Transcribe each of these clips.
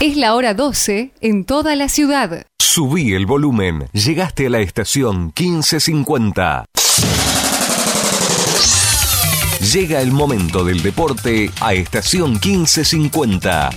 Es la hora 12 en toda la ciudad. Subí el volumen. Llegaste a la estación 1550. Llega el momento del deporte a estación 1550.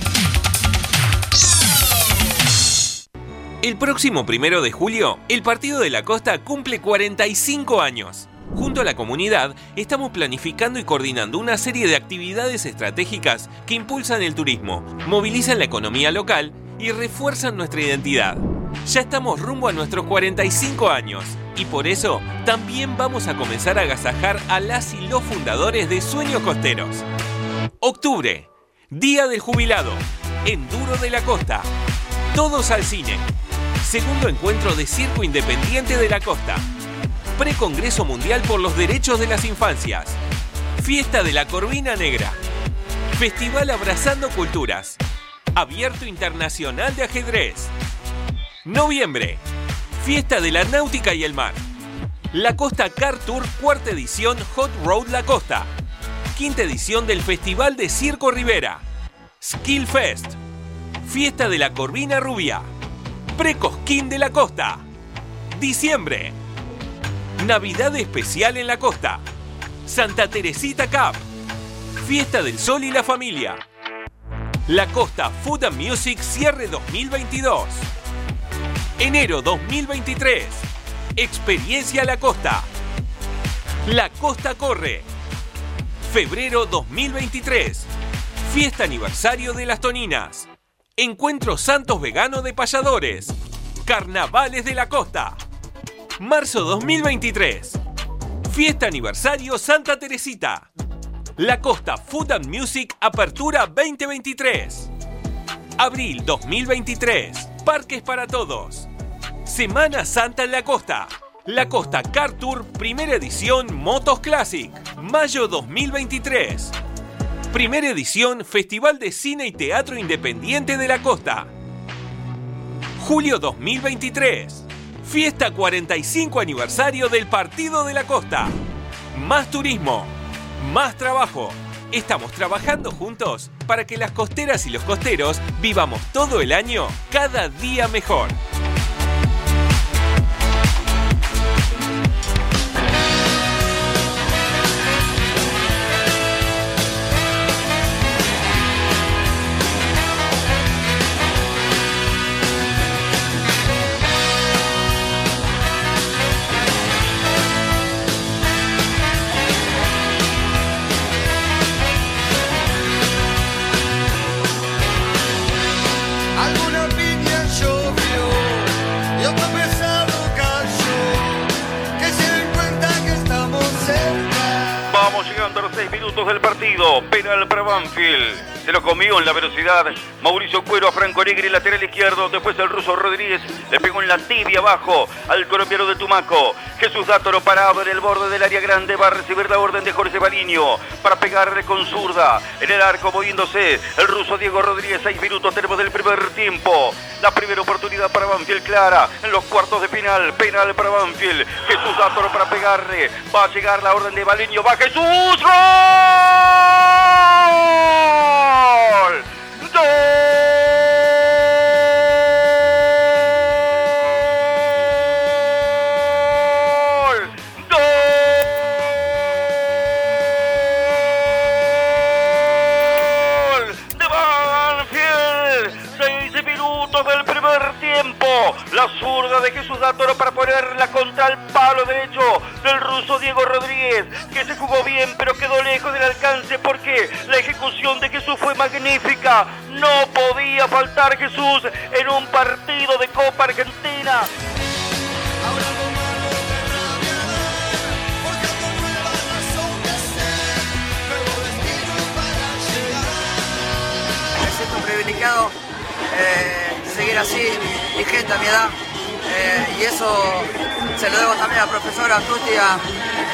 El próximo primero de julio, el Partido de la Costa cumple 45 años. Junto a la comunidad, estamos planificando y coordinando una serie de actividades estratégicas que impulsan el turismo, movilizan la economía local y refuerzan nuestra identidad. Ya estamos rumbo a nuestros 45 años y por eso también vamos a comenzar a agasajar a las y los fundadores de Sueños Costeros. Octubre, Día del Jubilado, Enduro de la Costa. Todos al cine. Segundo encuentro de Circo Independiente de la Costa. Precongreso Mundial por los Derechos de las Infancias. Fiesta de la Corvina Negra. Festival Abrazando Culturas. Abierto Internacional de Ajedrez. Noviembre. Fiesta de la Náutica y el Mar. La Costa Car Tour, cuarta edición Hot Road La Costa. Quinta edición del Festival de Circo Rivera. Skill Fest. Fiesta de la Corvina Rubia. Precosquín de la Costa. Diciembre. Navidad especial en la costa. Santa Teresita Cup. Fiesta del Sol y la Familia. La Costa Food and Music Cierre 2022. Enero 2023. Experiencia La Costa. La Costa Corre. Febrero 2023. Fiesta aniversario de las Toninas. Encuentro Santos Vegano de Payadores. Carnavales de la Costa. Marzo 2023. Fiesta aniversario Santa Teresita. La Costa Food and Music Apertura 2023. Abril 2023. Parques para todos. Semana Santa en la Costa. La Costa Car Tour Primera Edición Motos Classic. Mayo 2023. Primera edición Festival de Cine y Teatro Independiente de la Costa. Julio 2023. Fiesta 45 aniversario del Partido de la Costa. Más turismo, más trabajo. Estamos trabajando juntos para que las costeras y los costeros vivamos todo el año cada día mejor. 6 minutos del partido. Penal para Banfield. Se lo comió en la velocidad. Mauricio Cuero a Franco Negri, lateral izquierdo. Después el ruso Rodríguez le pegó en la tibia abajo al colombiano de Tumaco. Jesús Dátoro parado en el borde del área grande. Va a recibir la orden de Jorge Baliño para pegarle con zurda. En el arco moviéndose el ruso Diego Rodríguez. Seis minutos tenemos del primer tiempo. La primera oportunidad para Banfield clara en los cuartos de final. Penal para Banfield. Jesús Dátoro para pegarle. Va a llegar la orden de Baliño. Va Jesús. ¡Gol! Que se jugó bien pero quedó lejos del alcance porque la ejecución de Jesús fue magnífica. No podía faltar Jesús en un partido de Copa Argentina. Privilegiado eh, seguir así, vigente a mi edad. Eh, y eso se lo debo también a Tuti, a,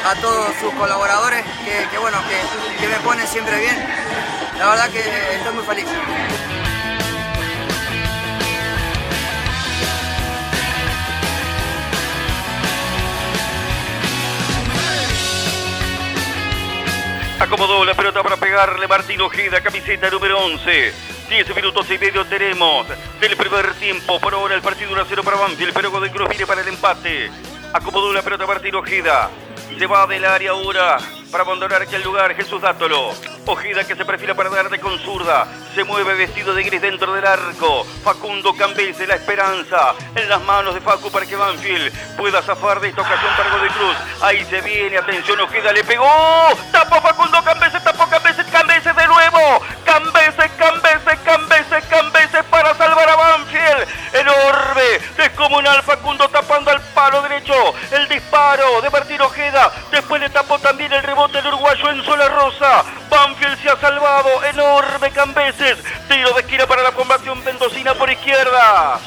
a todos sus colaboradores que, bueno, que, me ponen siempre bien. La verdad que estoy muy feliz. Acomodó la pelota para pegarle Martín Ojeda, camiseta número 11. 10 minutos y medio tenemos del primer tiempo. Por ahora el partido 1 0 para Banfield, pero Godoy Cruz viene para el empate. Acomodó la pelota Martín Ojeda. Se va del área ahora para abandonar aquel lugar Jesús Dátolo. Ojeda que se perfila para darle con zurda. Se mueve vestido de gris dentro del arco. Facundo Cambese, la esperanza en las manos de Facu para que Banfield pueda zafar de esta ocasión para Godoy Cruz. Ahí se viene, atención, Ojeda le pegó. Tapó Facundo Cambese, tapó Cambese, Cambese de nuevo. Descomunal Facundo tapando al palo derecho. El disparo de Martín Ojeda. Después le tapó también el rebote del uruguayo en Sola Rosa. Banfield se ha salvado. Enorme Cambeses. Tiro de esquina para la formación mendocina por izquierda.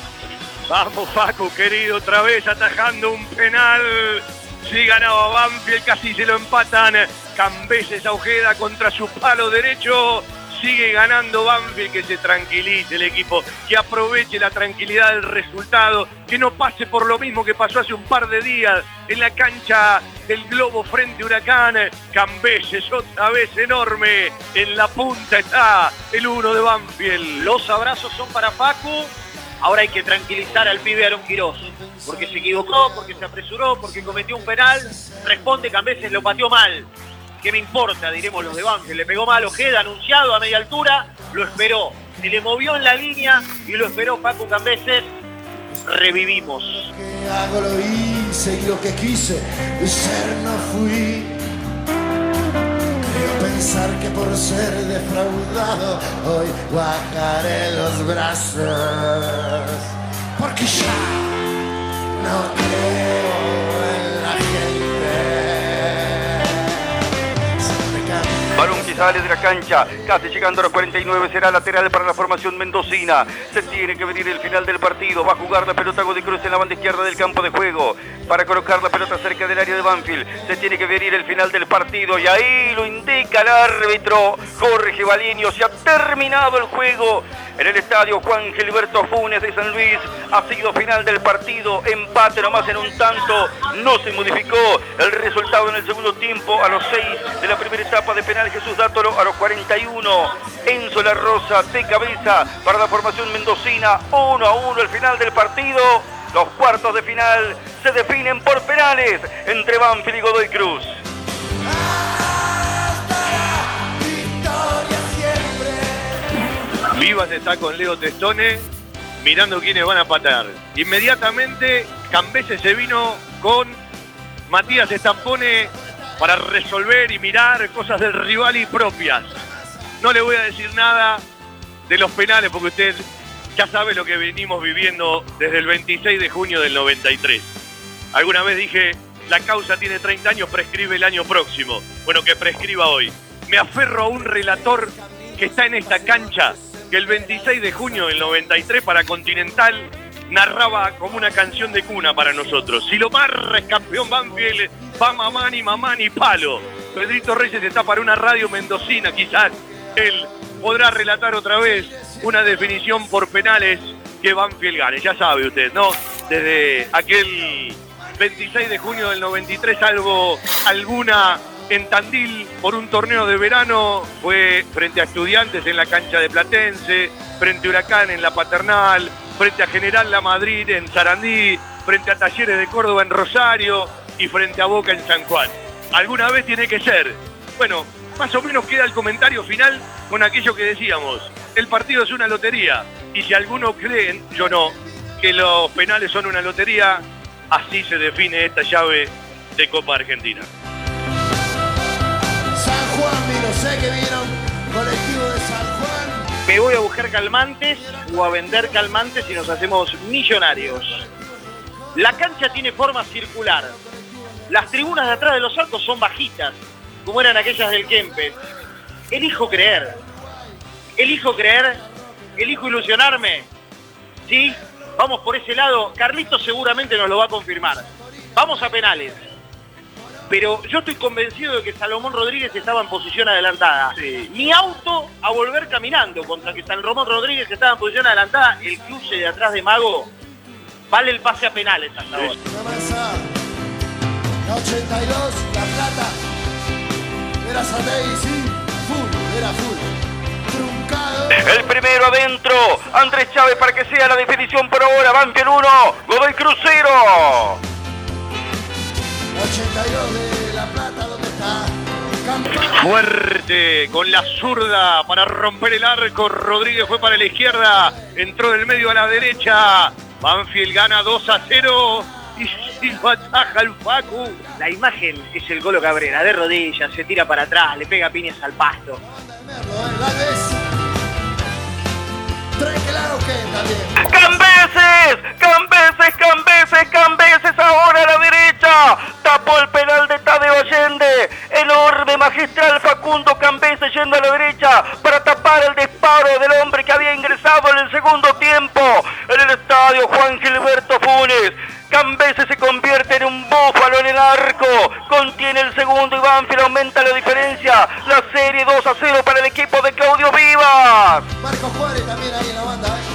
Vamos, Facu, querido, otra vez atajando un penal. Sí ganaba Banfield, casi se lo empatan. Cambeses a Ojeda contra su palo derecho. Sigue ganando Banfield, que se tranquilice el equipo, que aproveche la tranquilidad del resultado, que no pase por lo mismo que pasó hace un par de días en la cancha del Globo frente a Huracán. Cambeses otra vez enorme, en la punta está el uno de Banfield. Los abrazos son para Facu. Ahora hay que tranquilizar al pibe Aaron Quirós, porque se equivocó, porque se apresuró, porque cometió un penal. Responde Cambeses, lo pateó mal. ¿Qué me importa? Diremos los de Banfield. Le pegó mal Ojeda, anunciado a media altura, lo esperó. Se le movió en la línea y lo esperó Facu Cambeses. Revivimos. que hago lo hice y lo que quise ser no fui. Creo pensar que por ser defraudado hoy bajaré los brazos. Porque ya no creo en la gente. Sale de la cancha, casi llegando a los 49, será lateral para la formación mendocina. Se tiene que venir el final del partido. Va a jugar la pelota Godoy Cruz en la banda izquierda del campo de juego. Para colocar la pelota cerca del área de Banfield. Se tiene que venir el final del partido. Y ahí lo indica el árbitro Jorge Baliño. Se ha terminado el juego en el estadio Juan Gilberto Funes de San Luis. Ha sido final del partido. Empate nomás en un tanto. No se modificó el resultado en el segundo tiempo. A los 6 de la primera etapa de penal Jesús A los 41 Enzo La Rosa de cabeza para la formación mendocina. 1 a 1 el final del partido. Los cuartos de final se definen por penales entre Banfield y Godoy Cruz. Vivas está con Leo Testone mirando quiénes van a patar. Inmediatamente Cambese se vino con Matías Estampone para resolver y mirar cosas del rival y propias. No le voy a decir nada de los penales porque usted ya sabe lo que venimos viviendo desde el 26 de junio del 93. Alguna vez dije, la causa tiene 30 años, prescribe el año próximo. Bueno, que prescriba hoy. Me aferro a un relator que está en esta cancha, que el 26 de junio del 93 para Continental narraba como una canción de cuna para nosotros. Si lo marra es campeón Banfield, va mamani, mamani, palo. Pedrito Reyes está para una radio mendocina, quizás él podrá relatar otra vez una definición por penales que Banfield gane. Ya sabe usted, ¿no? Desde aquel 26 de junio del 93, algo, alguna en Tandil por un torneo de verano, fue frente a estudiantes en la cancha de Platense, frente a Huracán en la Paternal, frente a General La Madrid en Sarandí, frente a Talleres de Córdoba en Rosario y frente a Boca en San Juan. Alguna vez tiene que ser. Bueno, más o menos queda el comentario final con aquello que decíamos. El partido es una lotería y si alguno creen, yo no, que los penales son una lotería, así se define esta llave de Copa Argentina. San Juan vino, sé que vieron Me voy a buscar calmantes o a vender calmantes y nos hacemos millonarios. La cancha tiene forma circular. Las tribunas de atrás de los arcos son bajitas, como eran aquellas del Kempes. Elijo creer. Elijo creer. Elijo ilusionarme. ¿Sí? Vamos por ese lado. Carlitos seguramente nos lo va a confirmar. Vamos a penales. Pero yo estoy convencido de que Salomón Rodríguez estaba en posición adelantada. Mi auto a volver caminando contra que Salomón Rodríguez estaba en posición adelantada. El cruce de atrás de Mago vale el pase a penales hasta ahora. La 82, La Plata. Era Satei, sí. Full, era full. Truncado. El primero adentro. Andrés Chávez para que sea la definición por ahora. Banfield 1. Godoy Crucero. 82 de La Plata, ¿dónde está? Fuerte, con la zurda para romper el arco. Rodríguez fue para la izquierda, entró del medio a la derecha. Banfield gana 2 a 0 y si lo ataja el Facu. La imagen es el Golo Cabrera, de rodillas, se tira para atrás, le pega piñas al pasto. Cambeses, Cambeses, Cambeses, Cambeses ahora a la derecha. Tapó el penal de Tadeo Allende. Enorme magistral Facundo Cambeses yendo a la derecha para tapar el disparo del hombre que había ingresado en el segundo tiempo en el estadio Juan Gilberto Funes. Cambeses se convierte en un búfalo en el arco. Contiene el segundo y Banfield aumenta la diferencia. La serie 2 a 0 para el equipo de Claudio Vivas. Marco Juárez también ahí en la banda, ¿eh?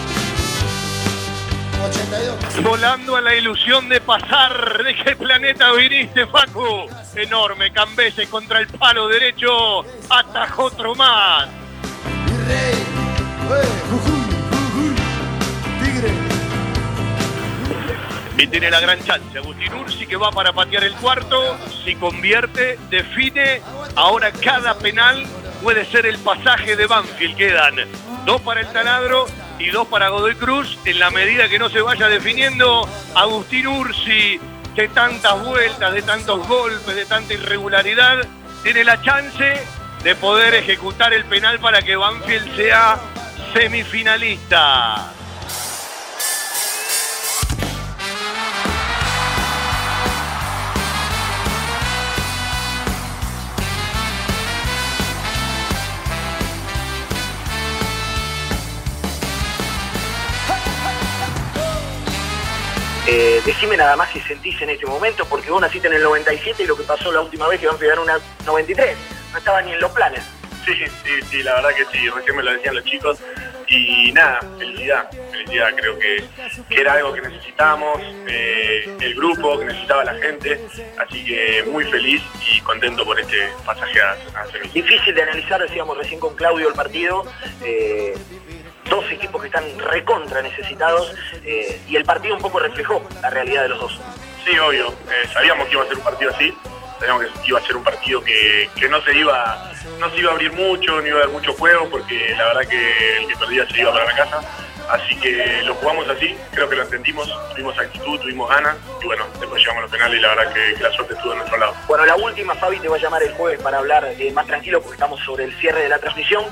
82. Volando a la ilusión de pasar. ¿De qué planeta viniste, Facu? Enorme, Cambese contra el palo derecho. Atajó otro más. Virrey. Eh. Y tiene la gran chance. Agustín Ursi que va para patear el cuarto. Si convierte, define. Ahora cada penal puede ser el pasaje de Banfield. Quedan dos para el taladro y dos para Godoy Cruz. En la medida que no se vaya definiendo, Agustín Ursi, de tantas vueltas, de tantos golpes, de tanta irregularidad, tiene la chance de poder ejecutar el penal para que Banfield sea semifinalista. Eh, decime nada más si sentís en este momento, porque vos naciste en el 97 y lo que pasó la última vez que van a pegar una 93. No estaba ni en los planes. Sí, sí, sí, la verdad que sí, recién me lo decían los chicos. Y nada, felicidad, felicidad, creo que, que era algo que necesitábamos, eh, el grupo, que necesitaba la gente, así que muy feliz y contento por este pasaje a, a. Difícil de analizar, decíamos recién con Claudio el partido. eh, dos equipos que están recontra necesitados eh, y el partido un poco reflejó la realidad de los dos. Sí, obvio, eh, sabíamos que iba a ser un partido así, sabíamos que iba a ser un partido que, que no se iba no se iba a abrir mucho, no iba a haber mucho juego, porque la verdad que el que perdía se iba para la casa. Así que lo jugamos así, creo que lo entendimos, tuvimos actitud, tuvimos ganas y bueno, después llegamos a los penales y la verdad que, la suerte estuvo de nuestro lado. Bueno, la última, Fabi, te va a llamar el jueves para hablar eh, más tranquilo porque estamos sobre el cierre de la transmisión.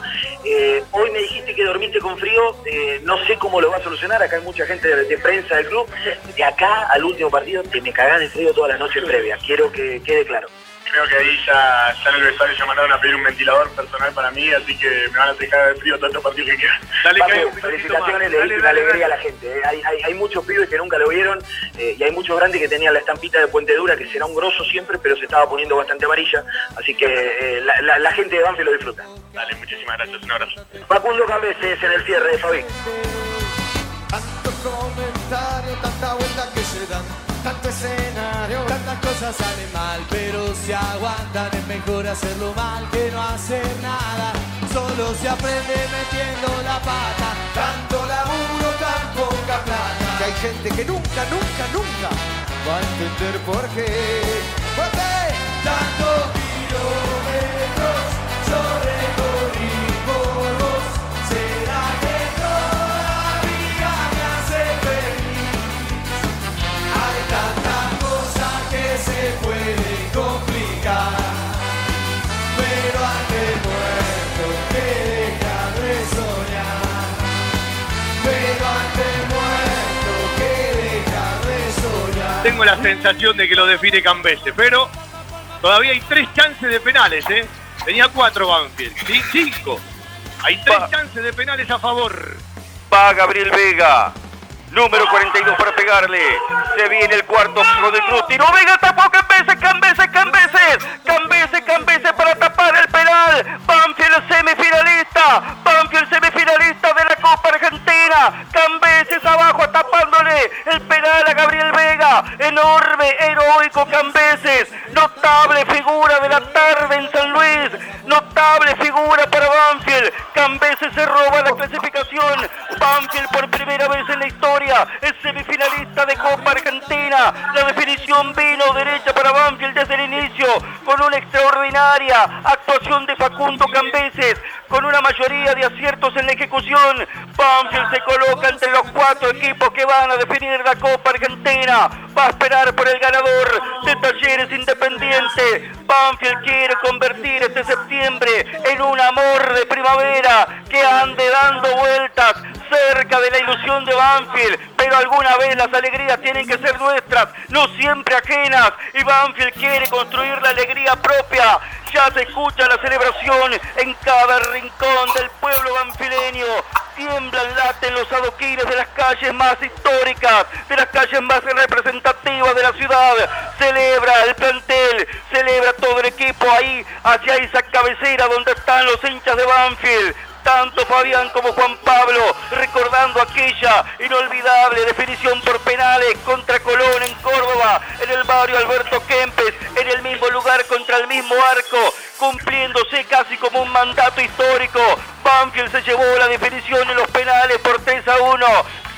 Eh, hoy me dijiste que dormiste con frío, eh, no sé cómo lo va a solucionar, acá hay mucha gente de, de prensa del club. De acá al último partido te me cagás de frío todas las noches previas, quiero que quede claro. Creo que ahí ya, ya en el vestuario ya mandaron a pedir un ventilador personal para mí, así que me van a dejar de frío todos estos partidos que quedan. Dale, que Papu, un felicitaciones, le diste una dale, alegría a la gente. eh. Hay, hay- hay muchos pibes que nunca lo vieron eh, y hay muchos grandes que tenían la estampita de Puente Dura, que será un grosso siempre, pero se estaba poniendo bastante amarilla. Así que eh, la, la- la gente de Banfield lo disfruta. Dale, muchísimas gracias, un abrazo. Facundo Cambeses en el cierre de Fabi. Tantos comentarios, tanta vuelta que se dan, tanto escenario, tantas cosas salen mal, pero si aguantan es mejor hacerlo mal que no hacer nada. Solo se aprende metiendo la pata, tanto laburo, tan poca plata. Que hay gente que nunca, nunca, nunca va a entender por qué. Fuerte, tantos kilómetros Tengo la sensación de que lo define Cambese, pero todavía hay tres chances de penales, ¿eh? Tenía cuatro Banfield, ¿sí? cinco. Hay tres chances de penales a favor. Va Gabriel Vega. Número 42 para pegarle. Se viene el cuarto Godoy Cruz. Tiró Vega, tapó Cambeses, Cambeses, Cambeses. Cambeses, Cambeses para tapar el penal. Banfield semifinalista. Enorme, heroico Cambeses. Notable Se coloca entre los cuatro equipos que van a definir la Copa Argentina. Va a esperar por el ganador de Talleres Independiente. Banfield quiere convertir este septiembre en un amor de primavera que ande dando vueltas cerca de la ilusión de Banfield, pero alguna vez las alegrías tienen que ser nuestras, no siempre ajenas, y Banfield quiere construir la alegría propia. Ya se escucha la celebración en cada rincón del pueblo banfileño. Tiemblan, laten los adoquines de las calles más históricas, de las calles más representativas de la ciudad. Celebra el plantel, celebra todo el equipo ahí, hacia esa cabecera donde están los hinchas de Banfield tanto Fabián como Juan Pablo, recordando aquella inolvidable definición por penales contra Colón en Córdoba, en el barrio Alberto Kempes, en el mismo lugar contra el mismo arco, cumpliéndose casi como un mandato histórico. Banfield se llevó la definición en los penales por 3 a 1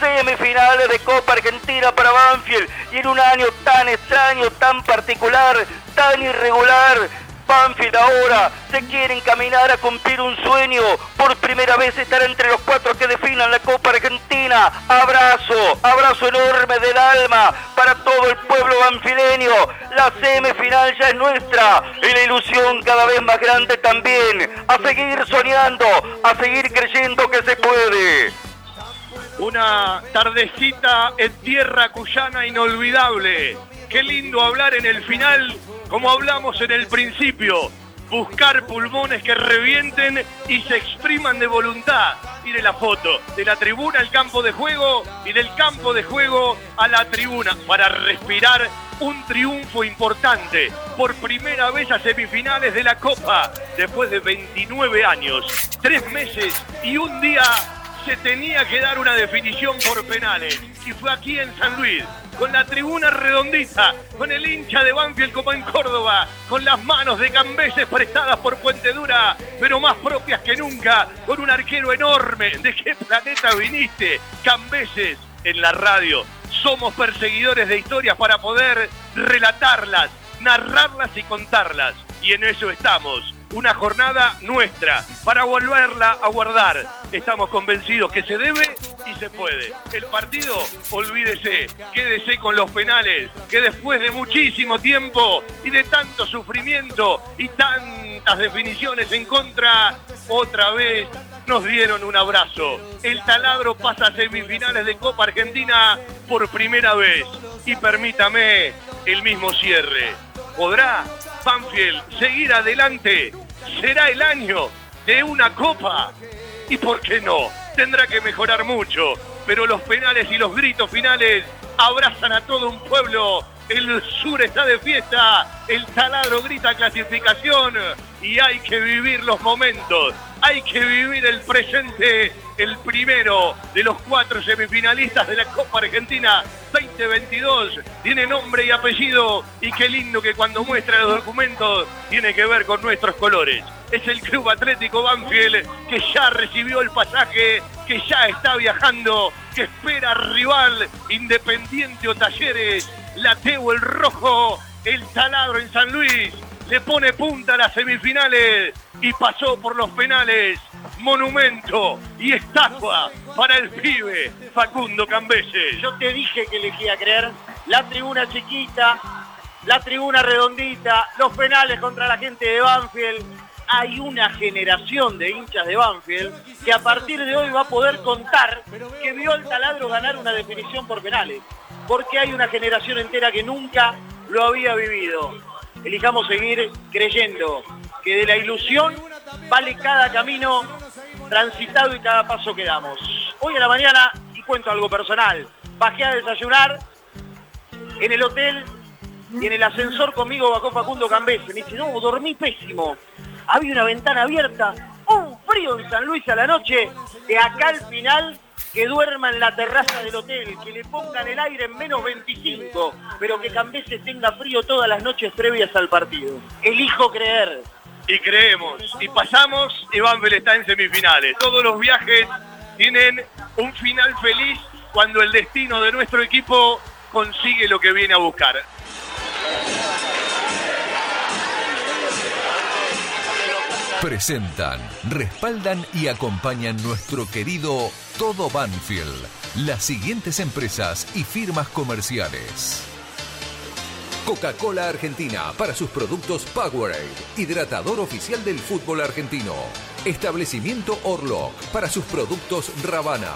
semifinales de Copa Argentina para Banfield y en un año tan extraño, tan particular, tan irregular, Banfield ahora se quiere encaminar a cumplir un sueño. Por primera vez estar entre los cuatro que definan la Copa Argentina. Abrazo, abrazo enorme del alma para todo el pueblo banfileño. La semifinal ya es nuestra y la ilusión cada vez más grande también. A seguir soñando, a seguir creyendo que se puede. Una tardecita en tierra cuyana inolvidable. Qué lindo hablar en el final como hablamos en el principio, buscar pulmones que revienten y se expriman de voluntad. Mire la foto, de la tribuna al campo de juego y del campo de juego a la tribuna para respirar un triunfo importante. Por primera vez a semifinales de la Copa, después de 29 años, tres meses y un día se tenía que dar una definición por penales. Y fue aquí en San Luis, con la tribuna redondita, con el hincha de Banfield como en Córdoba, con las manos de Cambeses prestadas por Puente Dura, pero más propias que nunca, con un arquero enorme. ¿De qué planeta viniste? Cambeses en la radio. Somos perseguidores de historias para poder relatarlas, narrarlas y contarlas. Y en eso estamos una jornada nuestra para volverla a guardar. Estamos convencidos que se debe y se puede. El partido, olvídese, quédese con los penales, que después de muchísimo tiempo y de tanto sufrimiento y tantas definiciones en contra, otra vez nos dieron un abrazo. El taladro pasa a semifinales de Copa Argentina por primera vez. Y permítame el mismo cierre. ¿Podrá Banfield seguir adelante. Será el año de una copa. ¿Y por qué no? Tendrá que mejorar mucho, pero los penales y los gritos finales abrazan a todo un pueblo. El sur está de fiesta, el taladro grita clasificación y hay que vivir los momentos, hay que vivir el presente el primero de los cuatro semifinalistas de la Copa Argentina 2022. Tiene nombre y apellido y qué lindo que cuando muestra los documentos tiene que ver con nuestros colores. Es el Club Atlético Banfield que ya recibió el pasaje, que ya está viajando, que espera rival Independiente o Talleres, Lateo el Rojo, el Taladro en San Luis, le pone punta a las semifinales y pasó por los penales monumento y estatua para el pibe Facundo Cambese. Yo te dije que elegía creer la tribuna chiquita, la tribuna redondita, los penales contra la gente de Banfield. Hay una generación de hinchas de Banfield que a partir de hoy va a poder contar que vio al taladro ganar una definición por penales. Porque hay una generación entera que nunca lo había vivido. Elijamos seguir creyendo que de la ilusión vale cada camino transitado y cada paso que damos. Hoy a la mañana, y cuento algo personal, bajé a desayunar en el hotel y en el ascensor conmigo bajó Facundo Cambese. Me dice, no, dormí pésimo. Había una ventana abierta, un frío en San Luis a la noche, que acá al final que duerma en la terraza del hotel, que le pongan el aire en menos 25, pero que Cambese tenga frío todas las noches previas al partido. Elijo creer. Y creemos, y pasamos, y Banfield está en semifinales. Todos los viajes tienen un final feliz cuando el destino de nuestro equipo consigue lo que viene a buscar. Presentan, respaldan y acompañan nuestro querido Todo Banfield. Las siguientes empresas y firmas comerciales. Coca-Cola Argentina para sus productos Powerade, hidratador oficial del fútbol argentino. Establecimiento Orlock para sus productos Ravana.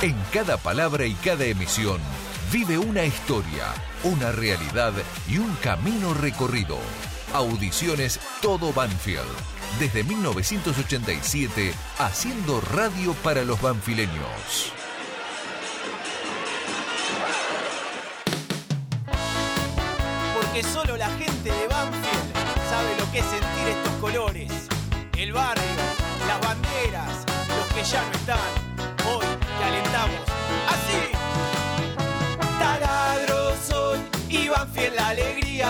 En cada palabra y cada emisión vive una historia, una realidad y un camino recorrido. Audiciones Todo Banfield. Desde 1987, haciendo radio para los banfileños. Porque solo la gente de Banfield sabe lo que es sentir estos colores. El barrio, las banderas, los que ya no están.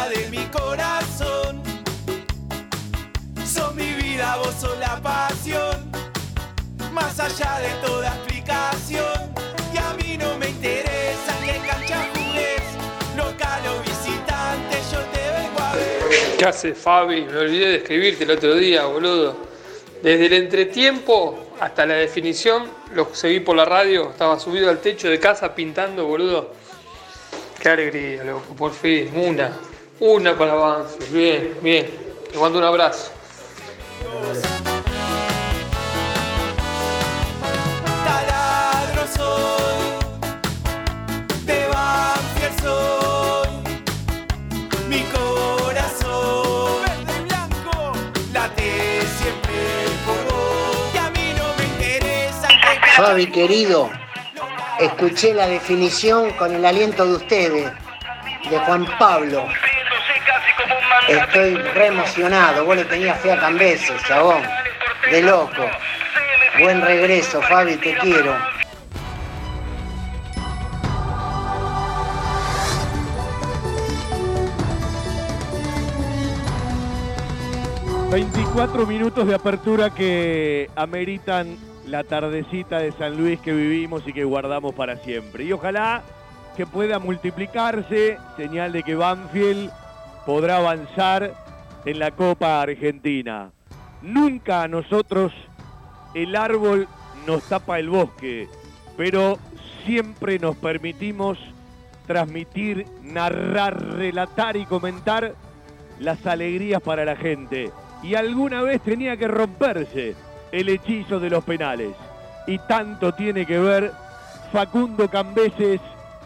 De mi corazón. Son mi vida, vos sos la pasión. Más allá de toda explicación. Y a mí no me interesa qué cancha jugues. Local o visitante, yo te vengo a ver. ¿Qué hace Fabi? Me olvidé de escribirte el otro día, boludo. Desde el entretiempo hasta la definición, lo seguí por la radio, estaba subido al techo de casa pintando, boludo. Qué alegría, loco, por fin, una. Una para Banfield, bien, bien. Te mando un abrazo. Taladro soy, de Banfield soy, mi corazón verde y blanco late siempre por vos y a mí no me interesa que Fabi querido, escuché la definición con el aliento de ustedes, de Juan Pablo. Estoy re emocionado, vos le tenías fe a Cambeses, chabón. De loco. Buen regreso, Fabi, te quiero. 24 minutos de apertura que ameritan la tardecita de San Luis que vivimos y que guardamos para siempre. Y ojalá que pueda multiplicarse, señal de que Banfield podrá avanzar en la Copa Argentina. Nunca a nosotros el árbol nos tapa el bosque, pero siempre nos permitimos transmitir, narrar, relatar y comentar las alegrías para la gente. Y alguna vez tenía que romperse el hechizo de los penales. Y tanto tiene que ver Facundo Cambeses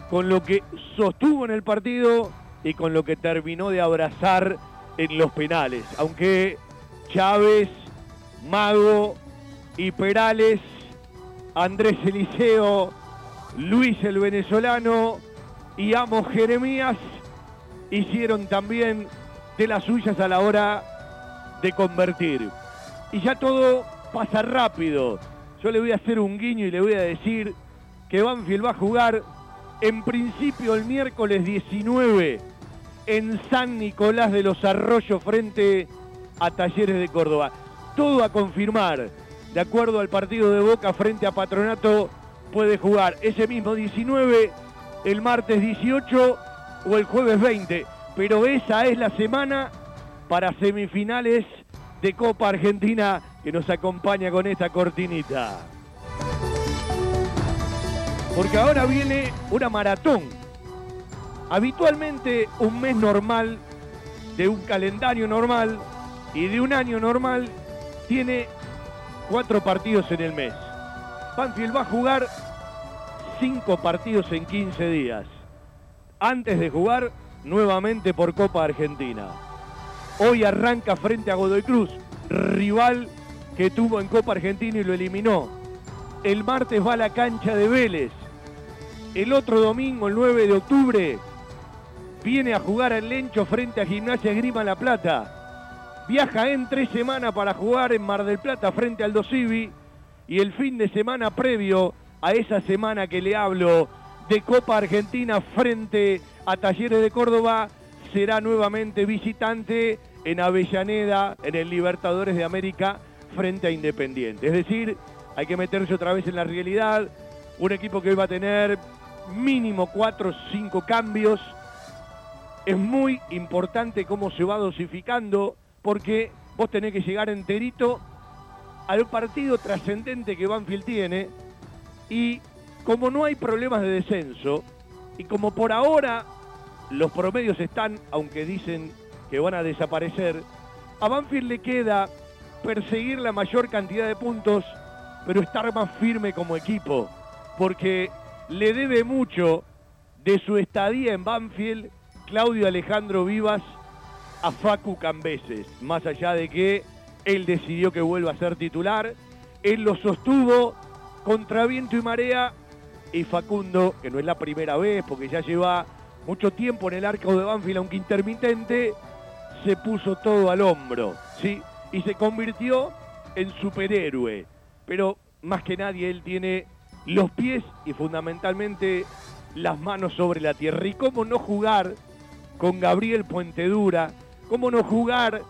con lo que sostuvo en el partido y con lo que terminó de abrazar en los penales. Aunque Chávez, Mago y Perales, Andrés Eliseo, Luis el venezolano y Amos Jeremías hicieron también de las suyas a la hora de convertir. Y ya todo pasa rápido. Yo le voy a hacer un guiño y le voy a decir que Banfield va a jugar en principio el miércoles 19 en San Nicolás de los Arroyos frente a Talleres de Córdoba. Todo a confirmar. De acuerdo al partido de Boca frente a Patronato, puede jugar ese mismo 19, el martes 18 o el jueves 20. Pero esa es la semana para semifinales de Copa Argentina que nos acompaña con esta cortinita. Porque ahora viene una maratón. Habitualmente un mes normal, de un calendario normal y de un año normal, tiene cuatro partidos en el mes. Banfield va a jugar cinco partidos en 15 días. Antes de jugar nuevamente por Copa Argentina. Hoy arranca frente a Godoy Cruz, rival que tuvo en Copa Argentina y lo eliminó. El martes va a la cancha de Vélez. El otro domingo, el 9 de octubre, viene a jugar el Lencho frente a Gimnasia Grima La Plata. Viaja en tres semanas para jugar en Mar del Plata frente al Dosivi y el fin de semana previo a esa semana que le hablo de Copa Argentina frente a Talleres de Córdoba será nuevamente visitante en Avellaneda, en el Libertadores de América, frente a Independiente. Es decir, hay que meterse otra vez en la realidad. Un equipo que hoy va a tener mínimo cuatro o cinco cambios. Es muy importante cómo se va dosificando, porque vos tenés que llegar enterito al partido trascendente que Banfield tiene. Y como no hay problemas de descenso, y como por ahora los promedios están, aunque dicen que van a desaparecer, a Banfield le queda perseguir la mayor cantidad de puntos, pero estar más firme como equipo, porque le debe mucho de su estadía en Banfield Claudio Alejandro Vivas a Facu Cambeses, más allá de que él decidió que vuelva a ser titular, él lo sostuvo contra viento y marea y Facundo, que no es la primera vez porque ya lleva mucho tiempo en el arco de Banfield, aunque intermitente, se puso todo al hombro, ¿sí? Y se convirtió en superhéroe. Pero más que nadie él tiene los pies y fundamentalmente las manos sobre la tierra. ¿Y cómo no jugar con Gabriel Puentedura? ¿Cómo no jugar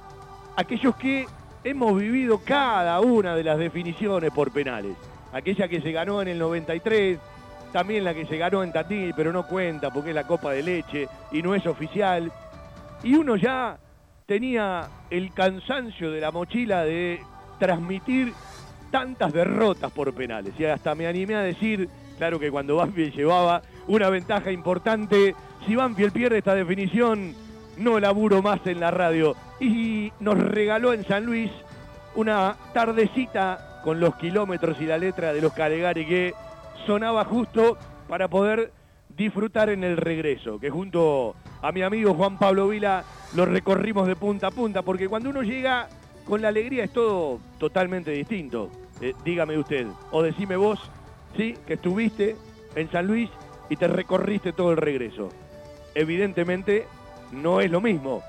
aquellos que hemos vivido cada una de las definiciones por penales? Aquella que se ganó en el 93, también la que se ganó en Tandil, pero no cuenta porque es la copa de leche y no es oficial. Y uno ya tenía el cansancio de la mochila de transmitir tantas derrotas por penales. Y hasta me animé a decir, claro que cuando Banfield llevaba una ventaja importante, si Banfield pierde esta definición, no laburo más en la radio. Y nos regaló en San Luis una tardecita con los kilómetros y la letra de los Calegari que sonaba justo para poder disfrutar en el regreso, que junto a mi amigo Juan Pablo Vila lo recorrimos de punta a punta, porque cuando uno llega con la alegría es todo totalmente distinto. Eh, dígame usted, o decime vos, sí, que estuviste en San Luis y te recorriste todo el regreso. Evidentemente no es lo mismo.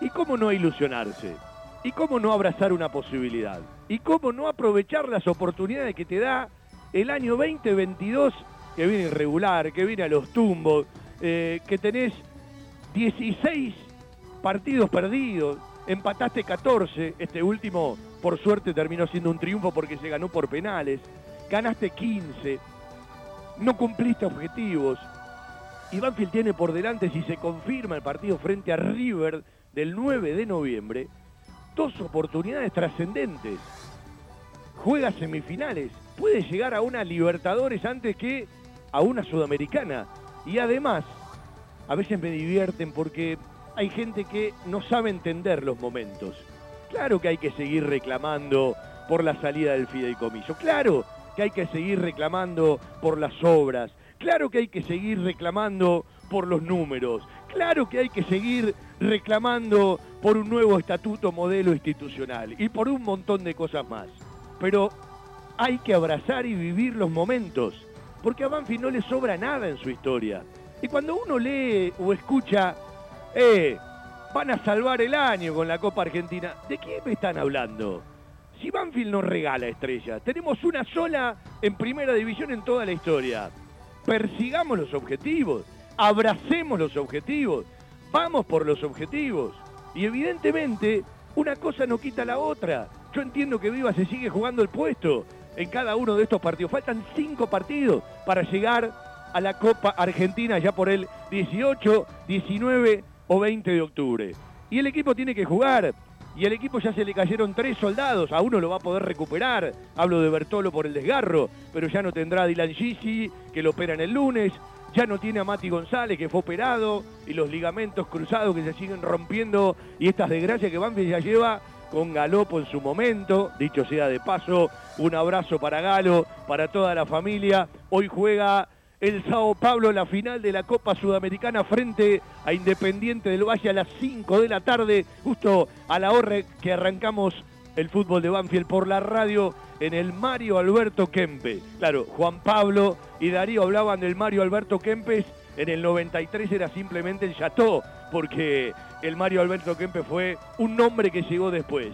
¿Y cómo no ilusionarse? ¿Y cómo no abrazar una posibilidad? ¿Y cómo no aprovechar las oportunidades que te da el año 2022 que viene irregular, que viene a los tumbos, eh, que tenés 16 partidos perdidos, empataste 14, este último por suerte terminó siendo un triunfo porque se ganó por penales, ganaste 15, no cumpliste objetivos. Y Banfield tiene por delante, si se confirma el partido frente a River del 9 de noviembre, dos oportunidades trascendentes. Juega semifinales, puede llegar a una Libertadores antes que a una Sudamericana. Y además, a veces me divierten porque hay gente que no sabe entender los momentos. Claro que hay que seguir reclamando por la salida del fideicomiso. Claro que hay que seguir reclamando por las obras. Claro que hay que seguir reclamando por los números. Claro que hay que seguir reclamando por un nuevo estatuto modelo institucional y por un montón de cosas más. Pero hay que abrazar y vivir los momentos, porque a Banfield no le sobra nada en su historia. Y cuando uno lee o escucha, eh, van a salvar el año con la Copa Argentina, ¿de qué me están hablando? Si Banfield nos regala estrellas, tenemos una sola en primera división en toda la historia. Persigamos los objetivos, abracemos los objetivos, vamos por los objetivos. Y evidentemente, una cosa no quita la otra. Yo entiendo que Viva se sigue jugando el puesto en cada uno de estos partidos. Faltan cinco partidos para llegar a la Copa Argentina ya por el 18, 19 o 20 de octubre. Y el equipo tiene que jugar. Y al equipo ya se le cayeron tres soldados. A uno lo va a poder recuperar. Hablo de Bertolo por el desgarro. Pero ya no tendrá a Dylan Gisi, que lo operan el lunes. Ya no tiene a Mati González, que fue operado. Y los ligamentos cruzados que se siguen rompiendo. Y estas desgracias que Banfield ya lleva con Galopo en su momento. Dicho sea de paso, un abrazo para Galo, para toda la familia. Hoy juega el Sao Paulo la final de la Copa Sudamericana frente a Independiente del Valle a las 5 de la tarde, justo a la hora que arrancamos el fútbol de Banfield por la radio en el Mario Alberto Kempe. Claro, Juan Pablo y Darío hablaban del Mario Alberto Kempes, en el 93 era simplemente el Chateau, porque el Mario Alberto Kempe fue un nombre que llegó después.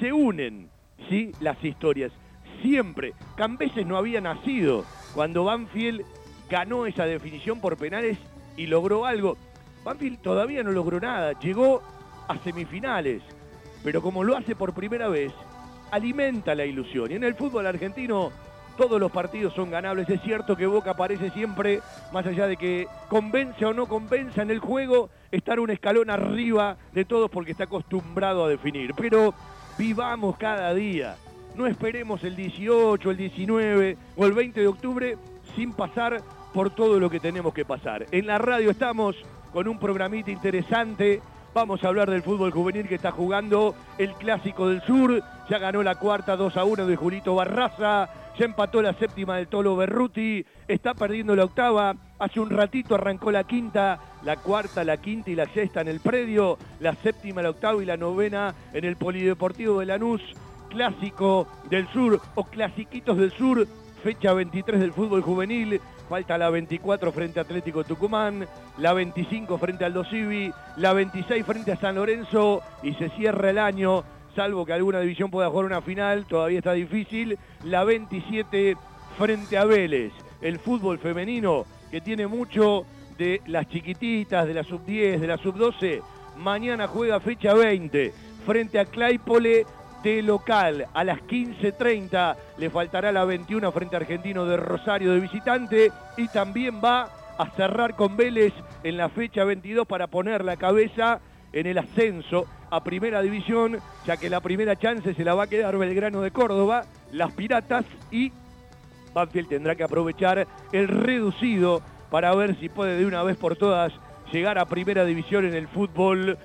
Se unen, ¿sí? Las historias. Siempre. Cambeses no había nacido cuando Banfield ganó esa definición por penales y logró algo. Banfield todavía no logró nada, llegó a semifinales, pero como lo hace por primera vez, alimenta la ilusión. Y en el fútbol argentino todos los partidos son ganables. Es cierto que Boca aparece siempre, más allá de que convence o no convenza en el juego, estar un escalón arriba de todos porque está acostumbrado a definir. Pero vivamos cada día. No esperemos el 18, el 19 o el 20 de octubre sin pasar por todo lo que tenemos que pasar. En la radio estamos con un programita interesante. Vamos a hablar del fútbol juvenil que está jugando el Clásico del Sur. Ya ganó la cuarta 2 a 1 de Julito Barraza. Ya empató la séptima del Tolo Berruti. Está perdiendo la octava. Hace un ratito arrancó la quinta. La cuarta, la quinta y la sexta en el predio. La séptima, la octava y la novena en el Polideportivo de Lanús. Clásico del Sur o Clasiquitos del Sur. Fecha 23 del fútbol juvenil. Falta la 24 frente a Atlético Tucumán, la 25 frente al Dosivi, la 26 frente a San Lorenzo y se cierra el año, salvo que alguna división pueda jugar una final, todavía está difícil, la 27 frente a Vélez. El fútbol femenino que tiene mucho de las chiquititas, de la sub-10, de la sub-12, mañana juega fecha 20 frente a Claypole de local a las 15.30. Le faltará la 21 frente Argentino de Rosario de visitante y también va a cerrar con Vélez en la fecha 22 para poner la cabeza en el ascenso a primera división, ya que la primera chance se la va a quedar Belgrano de Córdoba, las Piratas y Banfield tendrá que aprovechar el reducido para ver si puede de una vez por todas llegar a primera división en el fútbol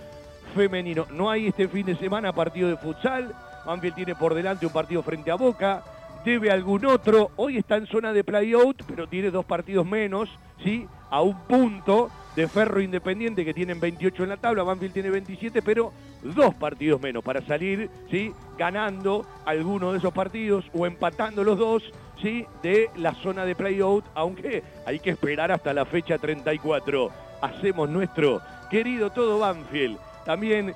femenino. No hay este fin de semana partido de futsal. Banfield tiene por delante un partido frente a Boca. Debe algún otro. Hoy está en zona de play-out, pero tiene dos partidos menos, ¿sí? A un punto de Ferro Independiente que tienen 28 en la tabla. Banfield tiene 27, pero dos partidos menos para salir, ¿sí? Ganando alguno de esos partidos o empatando los dos, ¿sí? De la zona de play-out, aunque hay que esperar hasta la fecha 34. Hacemos nuestro querido todo Banfield. También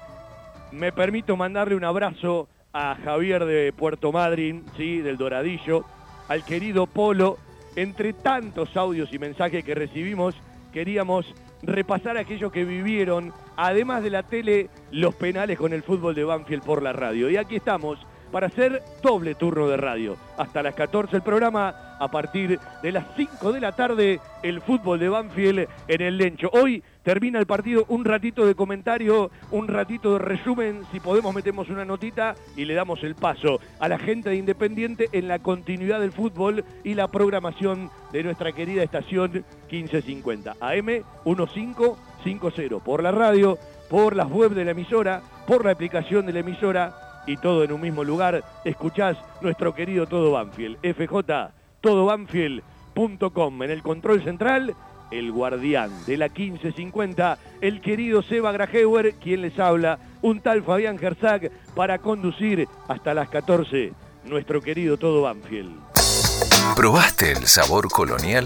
me permito mandarle un abrazo a Javier de Puerto Madryn, ¿sí? del Doradillo, al querido Polo. Entre tantos audios y mensajes que recibimos, queríamos repasar aquellos que vivieron, además de la tele, los penales con el fútbol de Banfield por la radio. Y aquí estamos para hacer doble turno de radio. Hasta las 14 el programa, a partir de las 5 de la tarde el fútbol de Banfield en el Lencho. Hoy termina el partido, un ratito de comentario, un ratito de resumen, si podemos metemos una notita y le damos el paso a la gente de Independiente en la continuidad del fútbol y la programación de nuestra querida estación 1550 AM 1550 por la radio, por las web de la emisora, por la aplicación de la emisora y todo en un mismo lugar. Escuchás nuestro querido Todo Banfield, FJ, todobanfield.com. En el control central, el guardián de la 1550, el querido Seba Grajeuer, quien les habla, un tal Fabián Gerzag, para conducir hasta las 14 nuestro querido Todo Banfield. ¿Probaste el sabor colonial?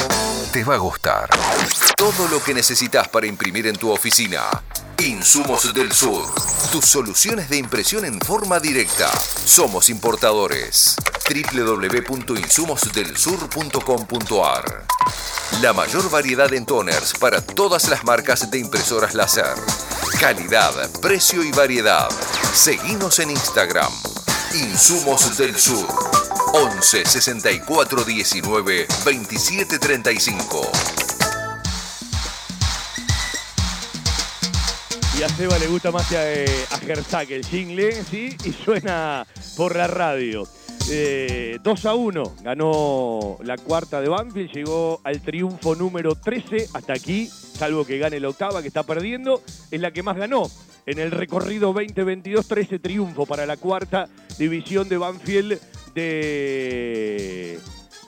Te va a gustar. Todo lo que necesitas para imprimir en tu oficina. Insumos del Sur. Tus soluciones de impresión en forma directa. Somos importadores. www.insumosdelsur.com.ar La mayor variedad en toners para todas las marcas de impresoras láser. Calidad, precio y variedad. Seguimos en Instagram. Insumos del Sur. 11 64 19 27 35. Y a Seba le gusta más a, eh, a Gerzak el jingle, ¿sí? Y suena por la radio. Eh, 2 a 1 ganó la cuarta de Banfield, llegó al triunfo número 13 hasta aquí, salvo que gane la octava que está perdiendo, es la que más ganó. En el recorrido 2022, 13 triunfo para la cuarta división de Banfield de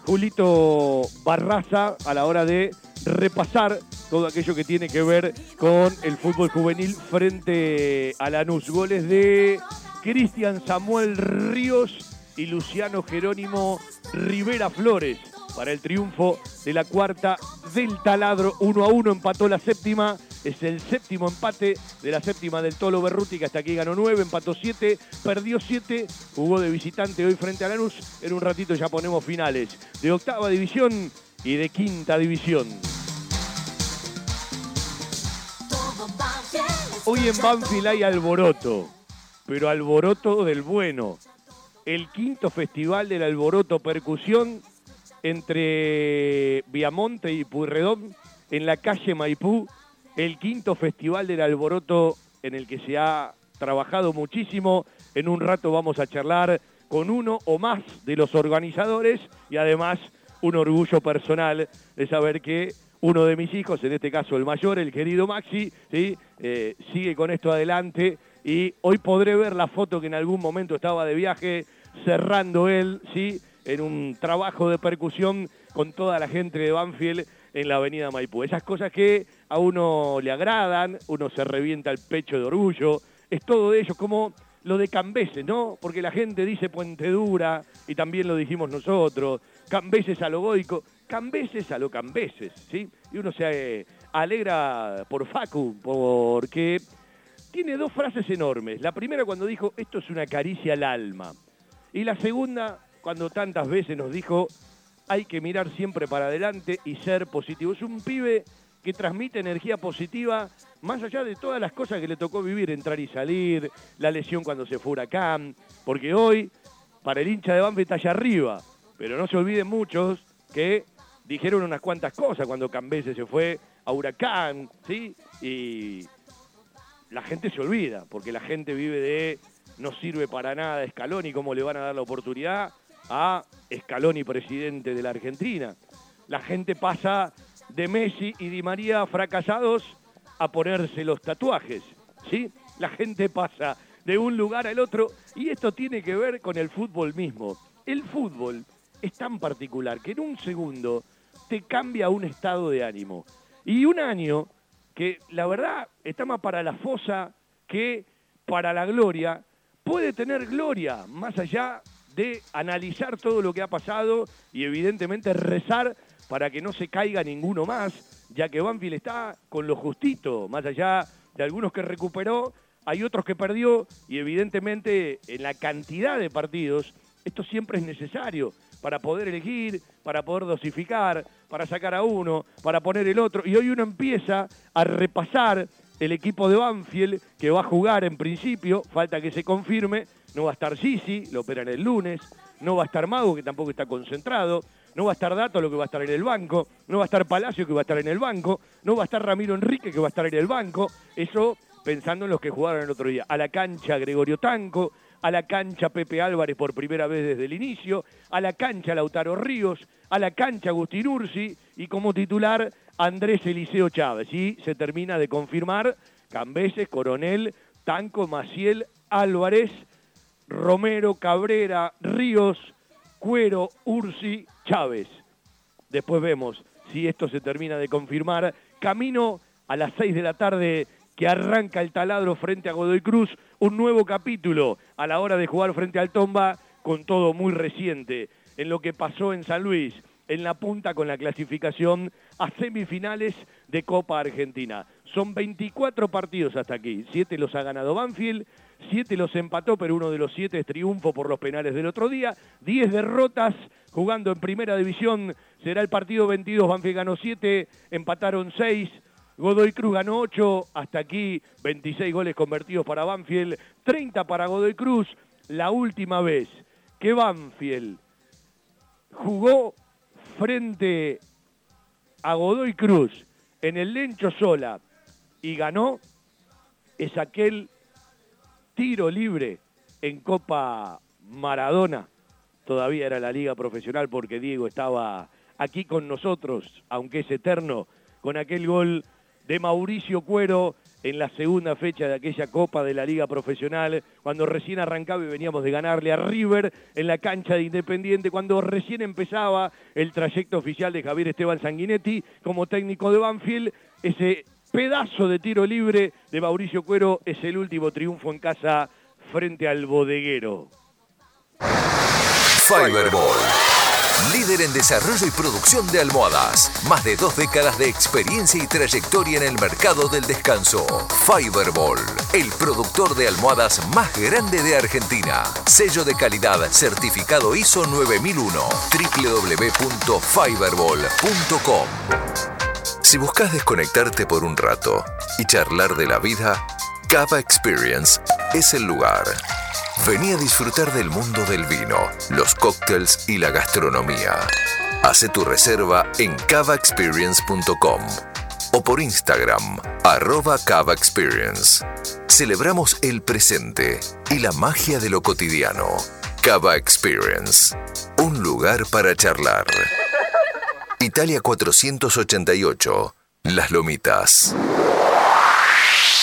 Julito Barraza a la hora de repasar todo aquello que tiene que ver con el fútbol juvenil frente a Lanús. Goles de Cristian Samuel Ríos y Luciano Jerónimo Rivera Flores para el triunfo de la cuarta del taladro. 1 a 1 empató la séptima. Es el séptimo empate de la séptima del Tolo Berruti, que hasta aquí ganó 9, empató 7, perdió 7, jugó de visitante hoy frente a Lanús. En un ratito ya ponemos finales de octava división y de quinta división. Hoy en Banfield hay alboroto, pero alboroto del bueno. El quinto festival del alboroto percusión entre Viamonte y Puyredón en la calle Maipú. El quinto festival del alboroto en el que se ha trabajado muchísimo. En un rato vamos a charlar con uno o más de los organizadores y además un orgullo personal de saber que uno de mis hijos, en este caso el mayor, el querido Maxi, ¿sí? Eh, sigue con esto adelante y hoy podré ver la foto que en algún momento estaba de viaje cerrando él, ¿sí? en un trabajo de percusión con toda la gente de Banfield en la avenida Maipú. Esas cosas que a uno le agradan, uno se revienta el pecho de orgullo, es todo de ellos, como lo de Cambeses, ¿no? Porque la gente dice Puente Dura, y también lo dijimos nosotros, Cambeses a lo goico, Cambeses a lo Cambeses, ¿sí? Y uno se eh, alegra por Facu, porque tiene dos frases enormes. La primera cuando dijo, esto es una caricia al alma. Y la segunda, cuando tantas veces nos dijo, hay que mirar siempre para adelante y ser positivo. Es un pibe que transmite energía positiva, más allá de todas las cosas que le tocó vivir, entrar y salir, la lesión cuando se fue Huracán, porque hoy, para el hincha de Banfield está allá arriba, pero no se olviden muchos que dijeron unas cuantas cosas cuando Cambese se fue a Huracán, ¿sí? Y la gente se olvida, porque la gente vive de no sirve para nada Scaloni, cómo le van a dar la oportunidad a Scaloni, presidente de la Argentina. La gente pasa de Messi y Di María fracasados a ponerse los tatuajes, ¿sí? La gente pasa de un lugar al otro y esto tiene que ver con el fútbol mismo. El fútbol es tan particular que en un segundo te cambia un estado de ánimo. Y un año que la verdad está más para la fosa que para la gloria, puede tener gloria, más allá de analizar todo lo que ha pasado y evidentemente rezar para que no se caiga ninguno más, ya que Banfield está con lo justito, más allá de algunos que recuperó, hay otros que perdió y evidentemente en la cantidad de partidos esto siempre es necesario, para poder elegir, para poder dosificar, para sacar a uno, para poner el otro. Y hoy uno empieza a repasar el equipo de Banfield que va a jugar en principio, falta que se confirme, no va a estar Sisi, lo operan el lunes, no va a estar Mago, que tampoco está concentrado, no va a estar Dato, lo que va a estar en el banco, no va a estar Palacio, que va a estar en el banco, no va a estar Ramiro Enrique, que va a estar en el banco, eso pensando en los que jugaron el otro día. A la cancha Gregorio Tanco, a la cancha Pepe Álvarez por primera vez desde el inicio, a la cancha Lautaro Ríos, a la cancha Agustín Ursi y como titular Andrés Eliseo Chávez. Y se termina de confirmar Cambeses, Coronel, Tanco, Maciel, Álvarez, Romero, Cabrera, Ríos, Cuero, Ursi, Chávez. Después vemos si esto se termina de confirmar. Camino a las 6 de la tarde que arranca el taladro frente a Godoy Cruz, un nuevo capítulo a la hora de jugar frente al Tomba, con todo muy reciente, en lo que pasó en San Luis, en la punta con la clasificación a semifinales de Copa Argentina. Son 24 partidos hasta aquí, 7 los ha ganado Banfield, 7 los empató, pero uno de los 7 es triunfo por los penales del otro día, 10 derrotas jugando en primera división, será el partido 22, Banfield ganó 7, empataron 6, Godoy Cruz ganó 8, hasta aquí 26 goles convertidos para Banfield, 30 para Godoy Cruz. La última vez que Banfield jugó frente a Godoy Cruz en el Lencho Sola y ganó es aquel tiro libre en Copa Maradona. Todavía era la liga profesional porque Diego estaba aquí con nosotros, aunque es eterno, con aquel gol de Mauricio Cuero en la segunda fecha de aquella Copa de la Liga Profesional, cuando recién arrancaba y veníamos de ganarle a River en la cancha de Independiente, cuando recién empezaba el trayecto oficial de Javier Esteban Sanguinetti como técnico de Banfield, ese pedazo de tiro libre de Mauricio Cuero es el último triunfo en casa frente al bodeguero. Fiberball. Líder en desarrollo y producción de almohadas. Más de dos décadas de experiencia y trayectoria en el mercado del descanso. Fiberball, el productor de almohadas más grande de Argentina. Sello de calidad certificado ISO 9001. www.fiberball.com. Si buscas desconectarte por un rato y charlar de la vida, Cava Experience es el lugar. Vení a disfrutar del mundo del vino, los cócteles y la gastronomía. Hace tu reserva en cavaexperience.com o por Instagram, arroba Cava Experience. Celebramos el presente y la magia de lo cotidiano. Cava Experience, un lugar para charlar. Italia 488, Las Lomitas.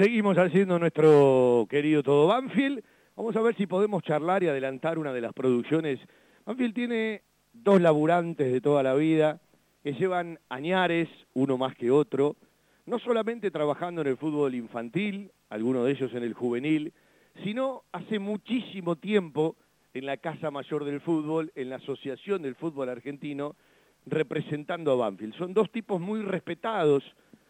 Seguimos haciendo nuestro querido Todo Banfield. Vamos a ver si podemos charlar y adelantar una de las producciones. Banfield tiene dos laburantes de toda la vida que llevan añares, uno más que otro, no solamente trabajando en el fútbol infantil, algunos de ellos en el juvenil, sino hace muchísimo tiempo en la Casa Mayor del Fútbol, en la Asociación del Fútbol Argentino, representando a Banfield. Son dos tipos muy respetados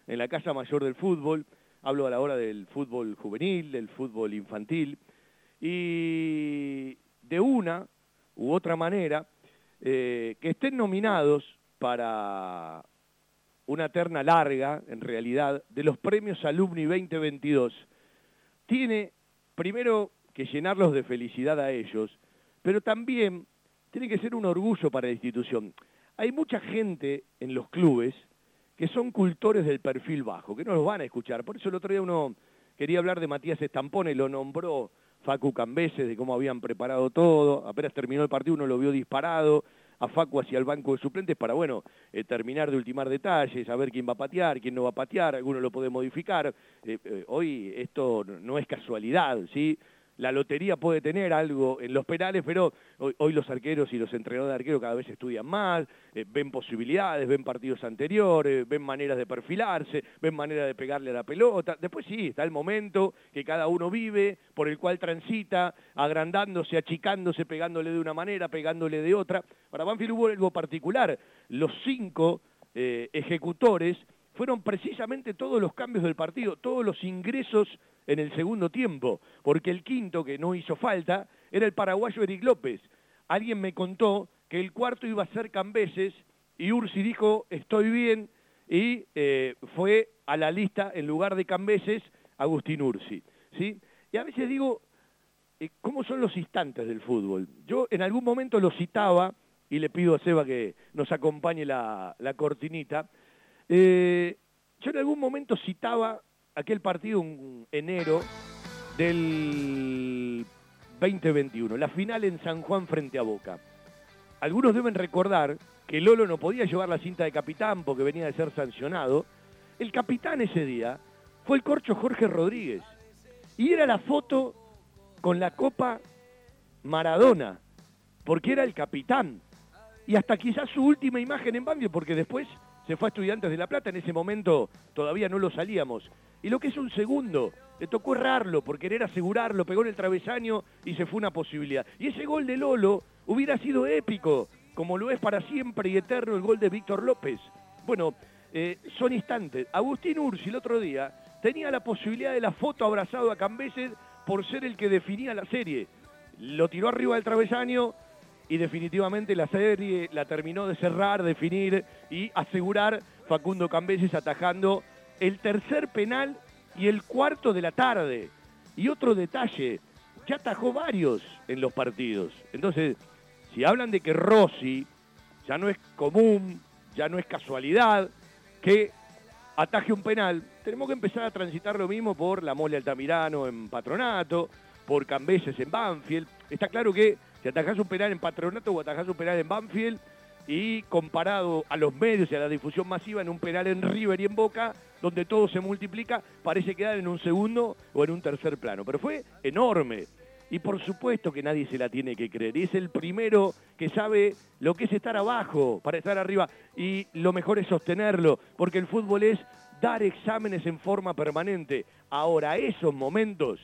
en la Casa Mayor del Fútbol, hablo a la hora del fútbol juvenil, del fútbol infantil, y de una u otra manera, eh, que estén nominados para una terna larga, en realidad, de los premios Alumni 2022, tiene primero que llenarlos de felicidad a ellos, pero también tiene que ser un orgullo para la institución. Hay mucha gente en los clubes que son cultores del perfil bajo, que no los van a escuchar. Por eso el otro día uno quería hablar de Matías Estampone, lo nombró Facu Cambeses, de cómo habían preparado todo, apenas terminó el partido uno lo vio disparado, a Facu hacia el banco de suplentes para, bueno, eh, terminar de ultimar detalles, saber quién va a patear, quién no va a patear, alguno lo puede modificar. Eh, eh, hoy esto no es casualidad, ¿sí? La lotería puede tener algo en los penales, pero hoy, los arqueros y los entrenadores de arqueros cada vez estudian más, eh, ven posibilidades, ven partidos anteriores, ven maneras de perfilarse, ven maneras de pegarle a la pelota. Después sí, está el momento que cada uno vive, por el cual transita, agrandándose, achicándose, pegándole de una manera, pegándole de otra. Para Banfield hubo algo particular. Los cinco eh, ejecutores fueron precisamente todos los cambios del partido, todos los ingresos en el segundo tiempo, porque el quinto, que no hizo falta, era el paraguayo Eric López. Alguien me contó que el cuarto iba a ser Cambeses y Ursi dijo, estoy bien, y eh, fue a la lista, en lugar de Cambeses, Agustín Ursi. ¿sí? Y a veces digo, eh, ¿cómo son los instantes del fútbol? Yo en algún momento lo citaba, y le pido a Seba que nos acompañe la, cortinita, eh, yo en algún momento citaba aquel partido en enero del 2021, la final en San Juan frente a Boca. Algunos deben recordar que Lolo no podía llevar la cinta de capitán porque venía de ser sancionado. El capitán ese día fue el corcho Jorge Rodríguez. Y era la foto con la copa Maradona, porque era el capitán. Y hasta quizás su última imagen en Bambio, porque después se fue a Estudiantes de La Plata, en ese momento todavía no lo salíamos. Y lo que es un segundo, le tocó errarlo por querer asegurarlo, pegó en el travesaño y se fue una posibilidad. Y ese gol de Lolo hubiera sido épico, como lo es para siempre y eterno el gol de Víctor López. Bueno, eh, son instantes. Agustín Ursi el otro día tenía la posibilidad de la foto abrazado a Cambeses por ser el que definía la serie. Lo tiró arriba del travesaño y definitivamente la serie la terminó de cerrar, definir y asegurar Facundo Cambeses atajando el tercer penal y el cuarto de la tarde. Y otro detalle, ya atajó varios en los partidos. Entonces, si hablan de que Rossi ya no es común, ya no es casualidad que ataje un penal, tenemos que empezar a transitar lo mismo por la Mole Altamirano en Patronato, por Cambeses en Banfield. Está claro que si atajás un penal en Patronato o atajás un penal en Banfield, y comparado a los medios y a la difusión masiva en un penal en River y en Boca, donde todo se multiplica, parece quedar en un segundo o en un tercer plano. Pero fue enorme. Y por supuesto que nadie se la tiene que creer. Y es el primero que sabe lo que es estar abajo para estar arriba. Y lo mejor es sostenerlo, porque el fútbol es dar exámenes en forma permanente. Ahora, esos momentos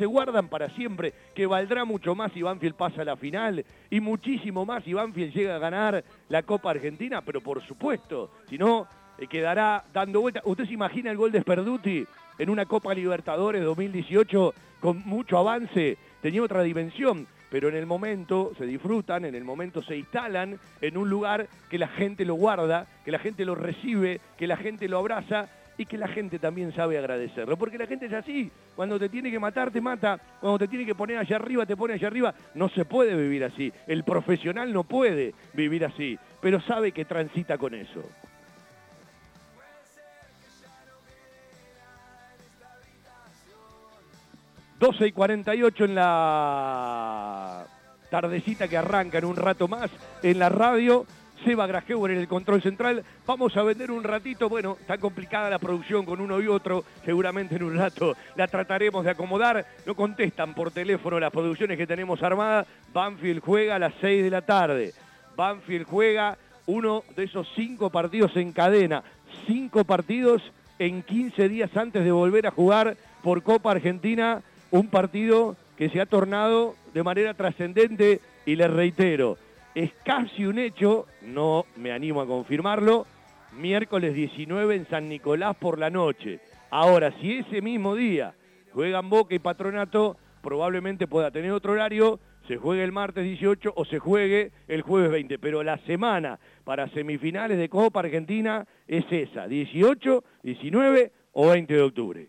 se guardan para siempre, que valdrá mucho más si Banfield pasa a la final y muchísimo más si Banfield llega a ganar la Copa Argentina, pero por supuesto, si no, eh, quedará dando vuelta. ¿Usted se imagina el gol de Sperduti en una Copa Libertadores 2018 con mucho avance? Tenía otra dimensión, pero en el momento se disfrutan, en el momento se instalan en un lugar que la gente lo guarda, que la gente lo recibe, que la gente lo abraza y que la gente también sabe agradecerlo. Porque la gente es así, cuando te tiene que matar, te mata, cuando te tiene que poner allá arriba, te pone allá arriba. No se puede vivir así. El profesional no puede vivir así, pero sabe que transita con eso. 12 y 48 en la tardecita que arranca en un rato más en la radio. Seba Grajeuer en el control central. Vamos a vender un ratito. Bueno, está complicada la producción con uno y otro. Seguramente en un rato la trataremos de acomodar. No contestan por teléfono las producciones que tenemos armadas. Banfield juega a las 6 de la tarde. Banfield juega uno de esos cinco partidos en cadena. Cinco partidos en 15 días antes de volver a jugar por Copa Argentina. Un partido que se ha tornado de manera trascendente y les reitero, es casi un hecho, no me animo a confirmarlo, miércoles 19 en San Nicolás por la noche. Ahora, si ese mismo día juegan Boca y Patronato, probablemente pueda tener otro horario, se juegue el martes 18 o se juegue el jueves 20, pero la semana para semifinales de Copa Argentina es esa, 18, 19 o 20 de octubre.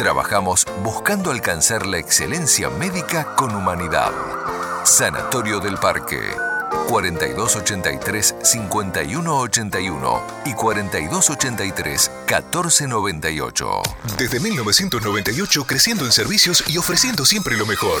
trabajamos buscando alcanzar la excelencia médica con humanidad. Sanatorio del Parque. 4283-5181 y 4283-1498. Desde 1998 creciendo en servicios y ofreciendo siempre lo mejor.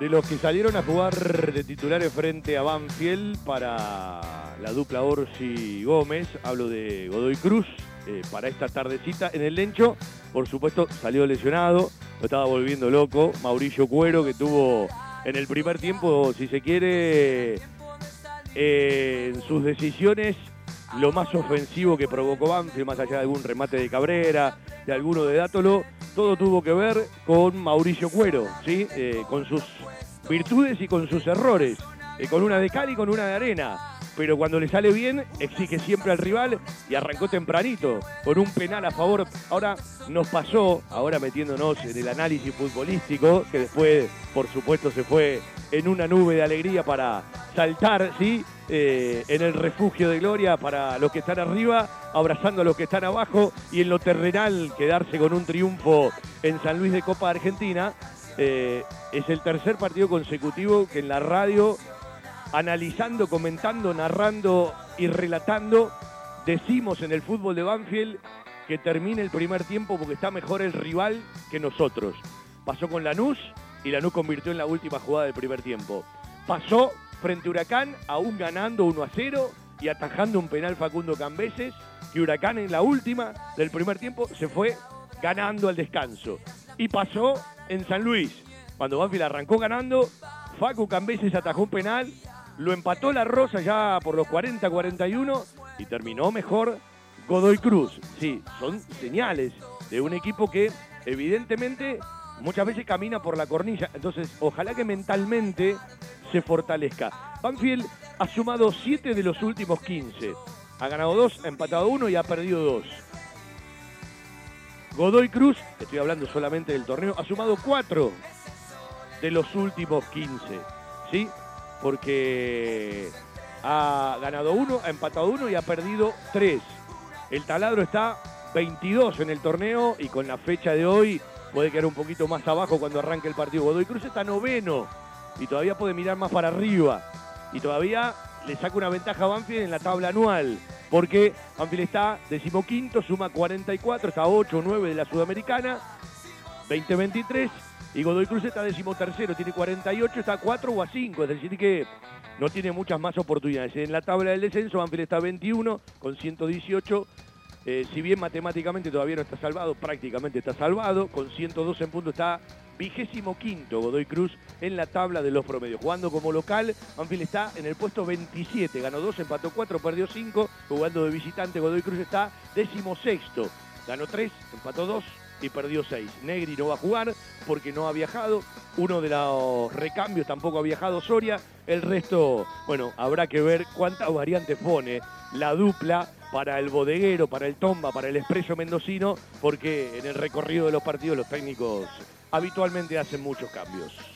de los que salieron a jugar de titulares frente a Banfield para la dupla Orsi Gómez, hablo de Godoy Cruz, eh, para esta tardecita en el Lencho, por supuesto salió lesionado, lo estaba volviendo loco, Mauricio Cuero que tuvo en el primer tiempo, si se quiere, eh, en sus decisiones lo más ofensivo que provocó Banfield, más allá de algún remate de Cabrera, de alguno de Dátolo, todo tuvo que ver con Mauricio Cuero, ¿sí? Eh, con sus virtudes y con sus errores, eh, con una de cal y con una de arena. Pero cuando le sale bien, exige siempre al rival y arrancó tempranito, con un penal a favor. Ahora nos pasó, ahora metiéndonos en el análisis futbolístico, que después, por supuesto, se fue en una nube de alegría para saltar, ¿sí? Eh, en el refugio de gloria para los que están arriba, abrazando a los que están abajo y en lo terrenal quedarse con un triunfo en San Luis de Copa Argentina. Eh, es el tercer partido consecutivo que en la radio, analizando, comentando, narrando y relatando, decimos en el fútbol de Banfield que termine el primer tiempo porque está mejor el rival que nosotros. Pasó con Lanús y Lanús convirtió en la última jugada del primer tiempo. Pasó frente a Huracán, aún ganando 1 a 0 y atajando un penal Facundo Cambeses, y Huracán en la última del primer tiempo se fue ganando al descanso. Y pasó en San Luis, cuando Banfield arrancó ganando, Facu Cambeses atajó un penal, lo empató la Rosa ya por los 40-41 y terminó mejor Godoy Cruz. Sí, son señales de un equipo que evidentemente muchas veces camina por la cornilla. Entonces, ojalá que mentalmente se fortalezca. Banfield ha sumado 7 de los últimos 15. Ha ganado 2, ha empatado 1 y ha perdido 2. Godoy Cruz, estoy hablando solamente del torneo, ha sumado 4 de los últimos 15. ¿Sí? Porque ha ganado 1, ha empatado 1 y ha perdido 3. El taladro está 22 en el torneo y con la fecha de hoy puede quedar un poquito más abajo cuando arranque el partido. Godoy Cruz está noveno y todavía puede mirar más para arriba. Y todavía le saca una ventaja a Banfield en la tabla anual. Porque Banfield está decimoquinto, suma 44, está 8 o 9 de la Sudamericana, 20-23. Y Godoy Cruz está decimotercero, tiene 48, está a 4 o a 5. Es decir, que no tiene muchas más oportunidades. En la tabla del descenso, Banfield está 21 con 118 eh, si bien matemáticamente todavía no está salvado, prácticamente está salvado. Con 112 en punto está vigésimo quinto Godoy Cruz en la tabla de los promedios. Jugando como local, Banfield está en el puesto 27. Ganó 2, empató 4, perdió 5. Jugando de visitante, Godoy Cruz está décimo sexto. Ganó 3, empató 2 y perdió 6. Negri no va a jugar porque no ha viajado. Uno de los recambios tampoco ha viajado Soria. El resto, bueno, habrá que ver cuántas variantes pone la dupla para el bodeguero, para el tomba, para el expreso mendocino, porque en el recorrido de los partidos los técnicos habitualmente hacen muchos cambios.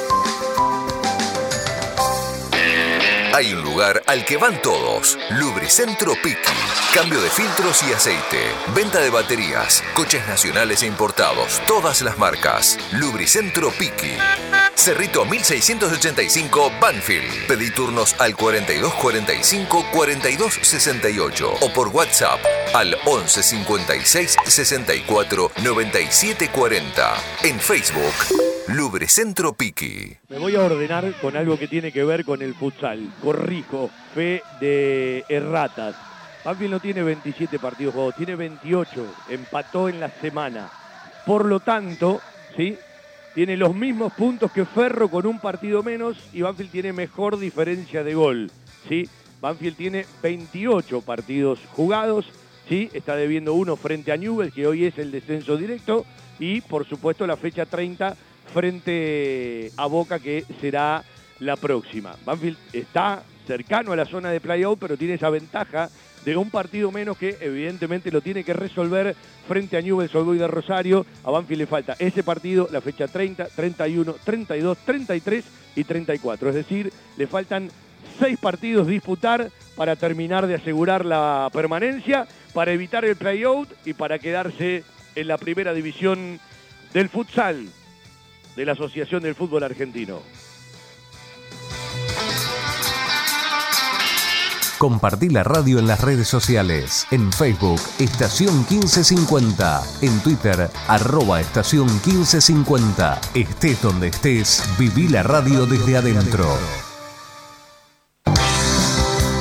Hay un lugar al que van todos. Lubricentro Piki. Cambio de filtros y aceite. Venta de baterías. Coches nacionales e importados. Todas las marcas. Lubricentro Piki. Cerrito 1685 Banfield. Pedí turnos al 4245 4268 o por WhatsApp al 11 56 64 97 40. En Facebook, Lubricentro Piki. Me voy a ordenar con algo que tiene que ver con el futsal. Corrijo, fe de erratas. Banfield no tiene 27 partidos jugados, tiene 28. Empató en la semana. Por lo tanto, ¿sí? Tiene los mismos puntos que Ferro con un partido menos y Banfield tiene mejor diferencia de gol. ¿sí? Banfield tiene 28 partidos jugados, ¿sí? está debiendo uno frente a Newell, que hoy es el descenso directo, y por supuesto la fecha 30 frente a Boca, que será la próxima. Banfield está cercano a la zona de playout, pero tiene esa ventaja de un partido menos que evidentemente lo tiene que resolver frente a Newell's Old de Rosario. A Banfield le falta ese partido, la fecha 30, 31, 32, 33 y 34. Es decir, le faltan seis partidos disputar para terminar de asegurar la permanencia, para evitar el playout y para quedarse en la primera división del futsal de la Asociación del Fútbol Argentino. Compartí la radio en las redes sociales. En Facebook, Estación 1550. En Twitter, arroba Estación 1550. Estés donde estés, viví la radio desde adentro.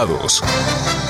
invitados.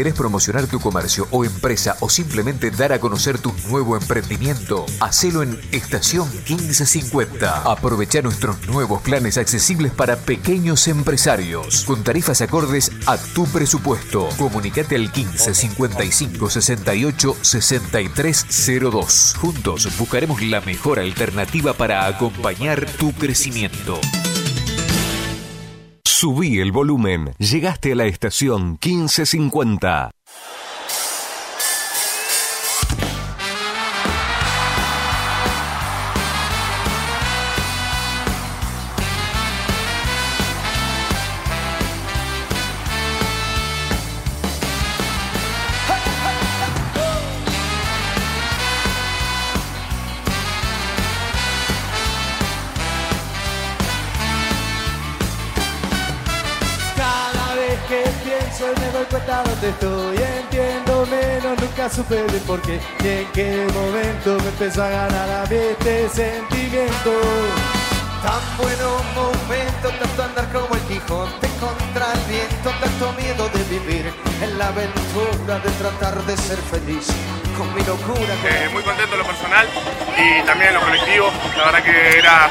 ¿Querés promocionar tu comercio o empresa o simplemente dar a conocer tu nuevo emprendimiento? Hacelo en Estación 1550. Aprovecha nuestros nuevos planes accesibles para pequeños empresarios con tarifas acordes a tu presupuesto. Comunicate al 15 55 68 6302. Juntos buscaremos la mejor alternativa para acompañar tu crecimiento. Subí el volumen. Llegaste a la estación 1550. Menos, nunca supe de por qué Y en qué momento me empezó a ganar a mí este sentimiento. Tan buenos momentos, tanto andar como el Quijote contra el viento Tanto miedo de vivir en la aventura de tratar de ser feliz Con mi locura Eh, muy contento en lo personal y también en lo colectivo. La verdad que era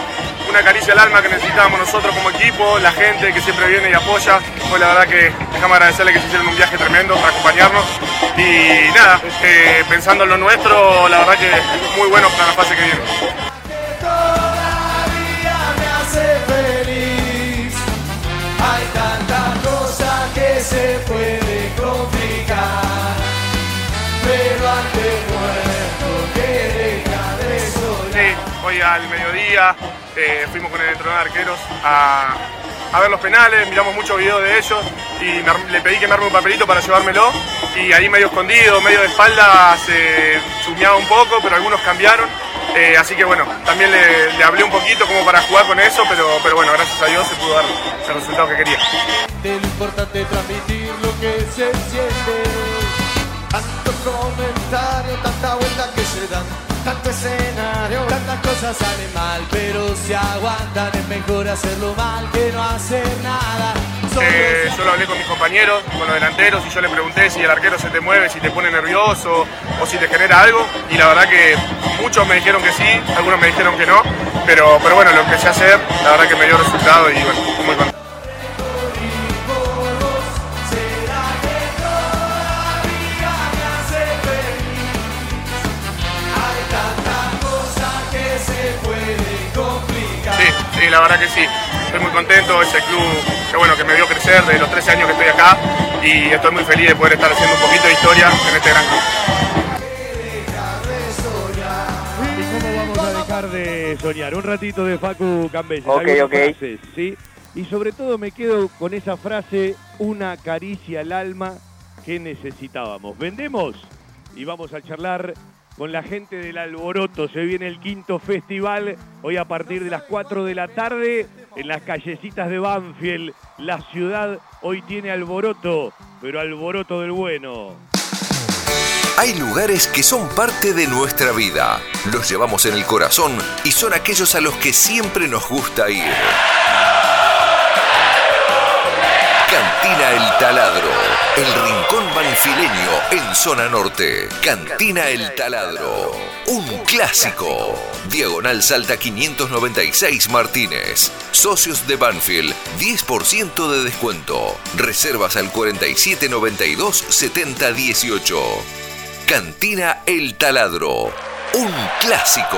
una caricia al alma que necesitábamos nosotros como equipo, la gente que siempre viene y apoya. Pues la verdad que dejamos agradecerle que se hicieron un viaje tremendo para acompañarnos. Y nada, eh, pensando en lo nuestro, la verdad que muy bueno para la fase que viene. Se pueden complicar, pero antes muerto que deja de. Sí, hoy al mediodía eh, fuimos con el entrenador de arqueros a, ver los penales, miramos muchos videos de ellos y le pedí que me arme un papelito para llevármelo y ahí medio escondido, medio de espalda se chumeaba un poco, pero algunos cambiaron. Eh, así que bueno, también le, le hablé un poquito como para jugar con eso, pero, pero bueno, gracias a Dios se pudo dar el resultado que quería. De lo importante transmitir lo que se siente. Tantos comentarios, tanta vuelta que se dan, tanto escenario, tantas cosas salen mal, pero si aguantan es mejor hacerlo mal que no hacer nada. Eh, yo lo hablé con mis compañeros, con los delanteros, y yo le pregunté si el arquero se te mueve, si te pone nervioso o si te genera algo. Y la verdad que muchos me dijeron que sí, algunos me dijeron que no. Pero, pero bueno, lo empecé a hacer, la verdad que me dio resultado y bueno, muy contento. Sí, sí, la verdad que sí. Estoy muy contento, ese club que bueno, que me vio crecer desde los 13 años que estoy acá y estoy muy feliz de poder estar haciendo un poquito de historia en este gran club. ¿Y cómo vamos a dejar de soñar? Un ratito de Facu Cambeses. Ok, ok. frases, ¿sí? Y sobre todo me quedo con esa frase, una caricia al alma que necesitábamos. ¿Vendemos? Y vamos a charlar con la gente del Alboroto. Se viene el quinto festival, hoy a partir de las 4 de la tarde, en las callecitas de Banfield. La ciudad hoy tiene alboroto, pero alboroto del bueno. Hay lugares que son parte de nuestra vida. Los llevamos en el corazón y son aquellos a los que siempre nos gusta ir. Cantina El Taladro, el rincón banfileño en zona norte. Cantina El Taladro, un clásico. Diagonal Salta 596 Martínez. Socios de Banfield, 10% de descuento. Reservas al 4792 7018. Cantina El Taladro, un clásico.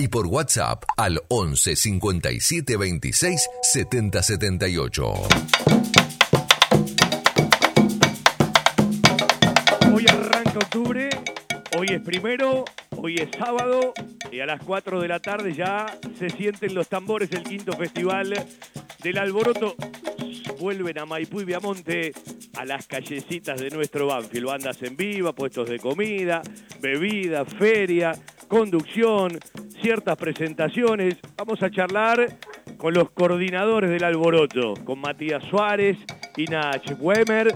y por WhatsApp al 11 57 26 70 78. Hoy arranca octubre, hoy es primero, hoy es sábado y a las 4 de la tarde ya se sienten los tambores del quinto festival del Alboroto. Vuelven a Maipú y Viamonte a las callecitas de nuestro Banfield. Bandas en viva, puestos de comida, bebida, feria, conducción, ciertas presentaciones. Vamos a charlar con los coordinadores del Alboroto, con Matías Suárez, Ina Wemer,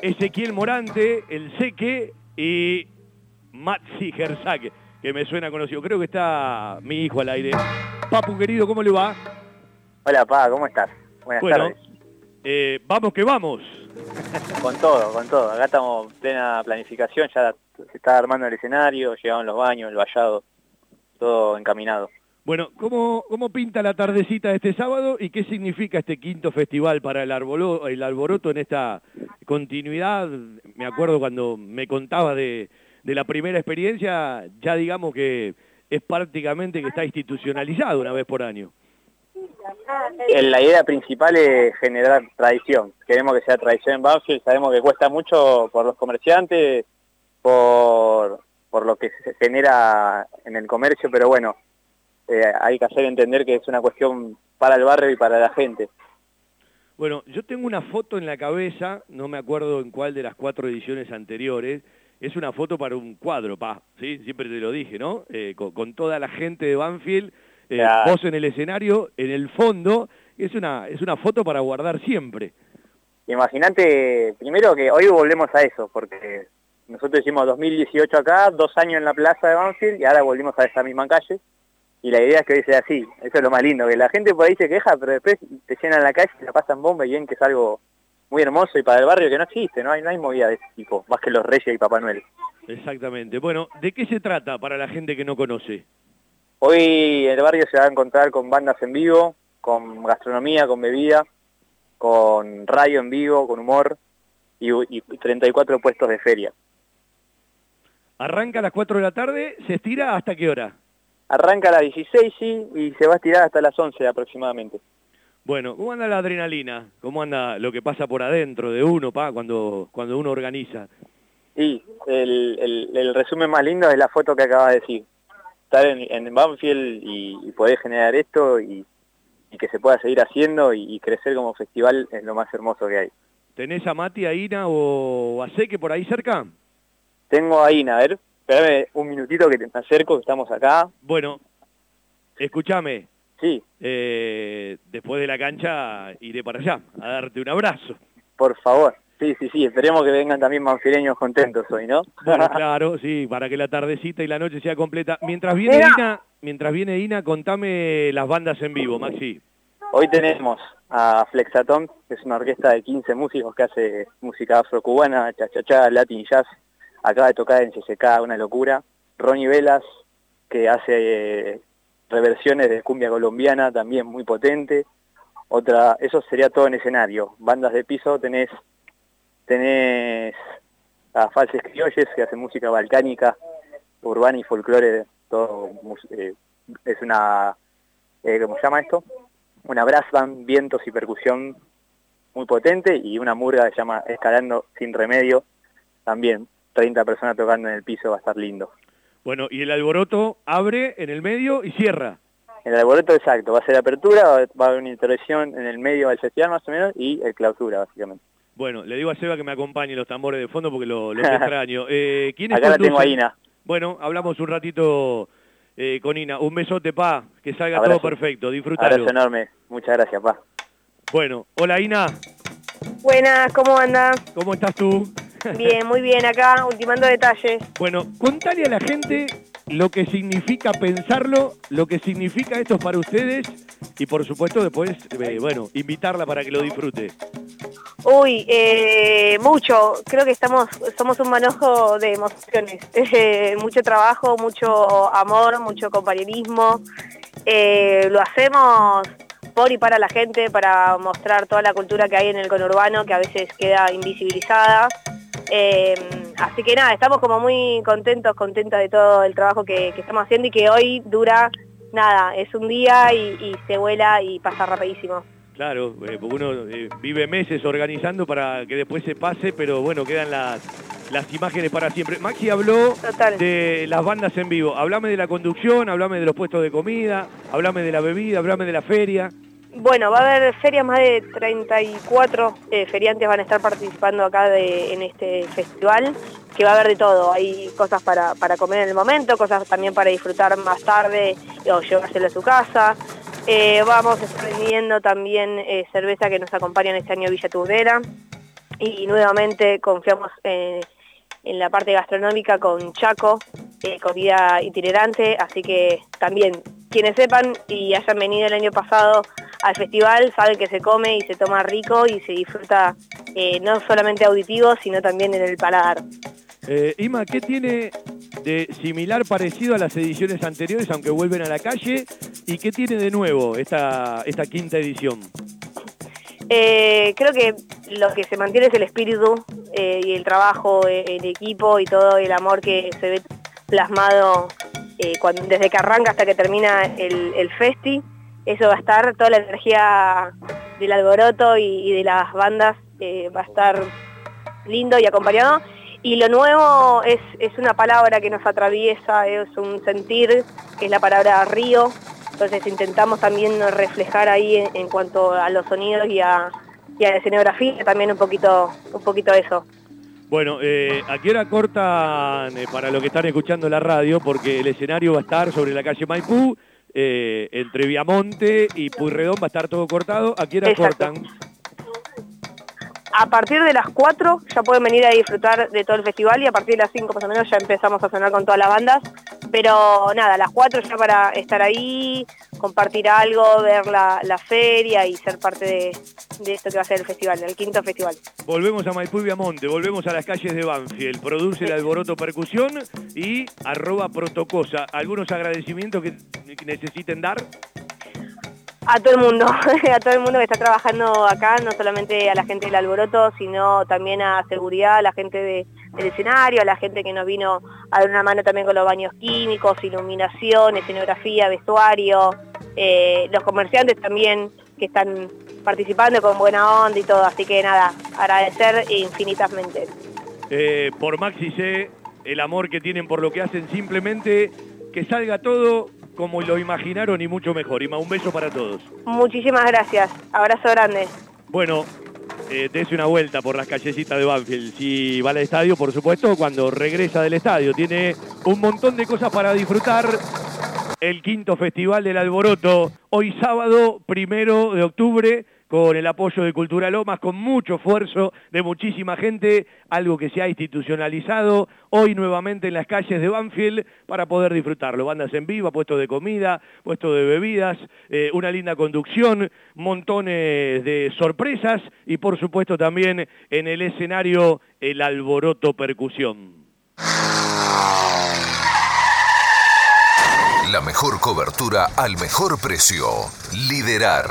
Ezequiel Morante, el Seque y Maxi Gerzak, que me suena conocido. Creo que está mi hijo al aire. Papu, querido, ¿cómo le va? Hola, Pa, ¿cómo estás? Buenas Bueno, tardes. eh, vamos que vamos. Con todo, con todo. Acá estamos en plena planificación, ya se está armando el escenario, llegaron los baños, el vallado, todo encaminado. Bueno, ¿cómo, ¿cómo pinta la tardecita de este sábado y qué significa este quinto festival para el, arbolo- el alboroto en esta continuidad? Me acuerdo cuando me contaba de, de la primera experiencia, ya digamos que es prácticamente que está institucionalizado una vez por año. La idea principal es generar tradición. Queremos que sea tradición en Banfield, sabemos que cuesta mucho por los comerciantes, por, por lo que se genera en el comercio, pero bueno, eh, hay que hacer entender que es una cuestión para el barrio y para la gente. Bueno, yo tengo una foto en la cabeza, no me acuerdo en cuál de las cuatro ediciones anteriores, es una foto para un cuadro, pa, ¿sí? Siempre te lo dije, ¿no? Eh, con toda la gente de Banfield, eh, Claro. vos en el escenario, en el fondo, es una, es una foto para guardar siempre. Imagínate, primero que hoy volvemos a eso, porque nosotros hicimos 2018 acá, dos años en la plaza de Banfield y ahora volvimos a esa misma calle. Y la idea es que hoy sea así, eso es lo más lindo, que la gente por ahí se queja, pero después te llenan la calle y la pasan bomba y ven que es algo muy hermoso y para el barrio que no existe, no hay, no hay movida de ese tipo, más que los Reyes y Papá Noel. Exactamente. Bueno, ¿de qué se trata para la gente que no conoce? Hoy el barrio se va a encontrar con bandas en vivo, con gastronomía, con bebida, con radio en vivo, con humor y, y 34 puestos de feria. Arranca a las 4 de la tarde, ¿se estira hasta qué hora? Arranca a las 16 sí, y se va a estirar hasta las 11 aproximadamente. Bueno, ¿cómo anda la adrenalina? ¿Cómo anda lo que pasa por adentro de uno, pa, cuando, cuando uno organiza? Y el, el- el resumen más lindo es la foto que acabas de decir. Estar en, en Banfield y, y poder generar esto y, y que se pueda seguir haciendo y, y crecer como festival es lo más hermoso que hay. ¿Tenés a Mati, a Ina o a Seque por ahí cerca? Tengo a Ina, a ver, espérame un minutito que te acerco, que estamos acá. Bueno, escúchame. Sí. Eh, después de la cancha iré para allá a darte un abrazo. Por favor. Sí, sí, sí, esperemos que vengan también banfileños contentos hoy, ¿no? Bueno, claro, sí, para que la tardecita y la noche sea completa. Mientras viene Mira. Ina, mientras viene Ina, contame las bandas en vivo, Maxi. Hoy tenemos a Flexaton, que es una orquesta de 15 músicos que hace música afrocubana, cha-cha-cha, latin jazz. Acaba de tocar en CCK, una locura. Ronnie Velas, que hace eh, reversiones de cumbia colombiana, también muy potente. Otra, eso sería todo en escenario. Bandas de piso tenés, tenés a Falses Criolles, que hace música balcánica, urbana y folclore, todo eh, es una, eh, ¿cómo se llama esto? Una brass band, vientos y percusión muy potente y una murga que se llama Escalando sin remedio, también 30 personas tocando en el piso, va a estar lindo. Bueno, y el alboroto abre en el medio y cierra. El alboroto exacto, va a ser apertura, va va a haber una intervención en el medio del festival más o menos y el clausura básicamente. Bueno, le digo a Seba que me acompañe los tambores de fondo porque lo, lo extraño. Eh, ¿quiénes Acá la tengo a? Ina. Bueno, hablamos un ratito eh, con Ina. Un besote, pa, que salga Abrazo. todo perfecto. Disfrutalo. Abrazo enorme, muchas gracias, pa. Bueno, hola Ina, Buenas, ¿cómo anda? ¿cómo estás tú? Bien, muy bien acá, ultimando detalles. Bueno, contale a la gente lo que significa pensarlo, lo que significa esto para ustedes y por supuesto después, eh, bueno, invitarla para que lo disfrute. Uy, eh, mucho. Creo que estamos, somos un manojo de emociones. Eh, mucho trabajo, mucho amor, mucho compañerismo. Lo hacemos por y para la gente, para mostrar toda la cultura que hay en el conurbano, que a veces queda invisibilizada. Así que nada, estamos como muy contentos, contentas de todo el trabajo que estamos haciendo y que hoy dura, nada, es un día y, y se vuela y pasa rapidísimo. Claro, eh, porque uno eh, vive meses organizando para que después se pase, pero bueno, quedan las, las imágenes para siempre. Maxi habló de las bandas en vivo. Hablame de la conducción, hablame de los puestos de comida, hablame de la bebida, hablame de la feria. Bueno, va a haber ferias, más de 34 eh, feriantes van a estar participando acá en este festival, que va a haber de todo. Hay cosas para, para comer en el momento, cosas también para disfrutar más tarde o llevárselo a su casa. Eh, vamos a estar vendiendo también eh, cerveza que nos acompaña en este año Villa Turdera. Y nuevamente confiamos en, en la parte gastronómica con Chaco, eh, comida itinerante, así que también quienes sepan y hayan venido el año pasado al festival saben que se come y se toma rico y se disfruta eh, no solamente auditivo, sino también en el paladar. Eh, Ima, ¿qué tiene de similar, parecido a las ediciones anteriores, aunque vuelven a la calle? ¿Y qué tiene de nuevo esta, esta quinta edición? Eh, creo que lo que se mantiene es el espíritu eh, y el trabajo eh, en equipo y todo el amor que se ve plasmado eh, cuando- desde que arranca hasta que termina el, el festi. Eso va a estar, toda la energía del alboroto y, de las bandas eh, va a estar lindo y acompañado. Y lo nuevo es, es una palabra que nos atraviesa, es un sentir, que es la palabra río. Entonces intentamos también reflejar ahí en, cuanto a los sonidos y a, y a la escenografía también un poquito, un poquito eso. Bueno, eh, ¿a qué hora eh, para los que están escuchando la radio? Porque el escenario va a estar sobre la calle Maipú, eh, entre Viamonte y Puyredón va a estar todo cortado. ¿A qué hora Exacto. cortan? A partir de las 4 ya pueden venir a disfrutar de todo el festival y a partir de las 5 más o menos ya empezamos a sonar con todas las bandas. Pero nada, a las 4 ya para estar ahí, compartir algo, ver la, la feria y ser parte de, de esto que va a ser el festival, el quinto festival. Volvemos a Maipú y Viamonte, volvemos a las calles de Banfield. Produce el Alboroto Percusión y arroba protocosa. ¿Algunos agradecimientos que que necesiten dar? A todo el mundo, a todo el mundo que está trabajando acá, no solamente a la gente del alboroto, sino también a seguridad, a la gente de- del escenario, a la gente que nos vino a dar una mano también con los baños químicos, iluminación, escenografía, vestuario, eh, los comerciantes también que están participando con buena onda y todo, así que nada, agradecer infinitamente. Eh, por Maxi C, el amor que tienen por lo que hacen, simplemente que salga todo como lo imaginaron y mucho mejor. Ima, un beso para todos. Muchísimas gracias, abrazo grande. Bueno, eh, una vuelta por las callecitas de Banfield. Si va al estadio, por supuesto, cuando regresa del estadio. Tiene un montón de cosas para disfrutar. El quinto Festival del Alboroto, hoy sábado, primero de octubre, con el apoyo de Cultura Lomas, con mucho esfuerzo de muchísima gente, algo que se ha institucionalizado hoy nuevamente en las calles de Banfield para poder disfrutarlo. Bandas en vivo, puestos de comida, puestos de bebidas, eh, una linda conducción, montones de sorpresas y por supuesto también en el escenario el alboroto percusión. La mejor cobertura al mejor precio. Liderar.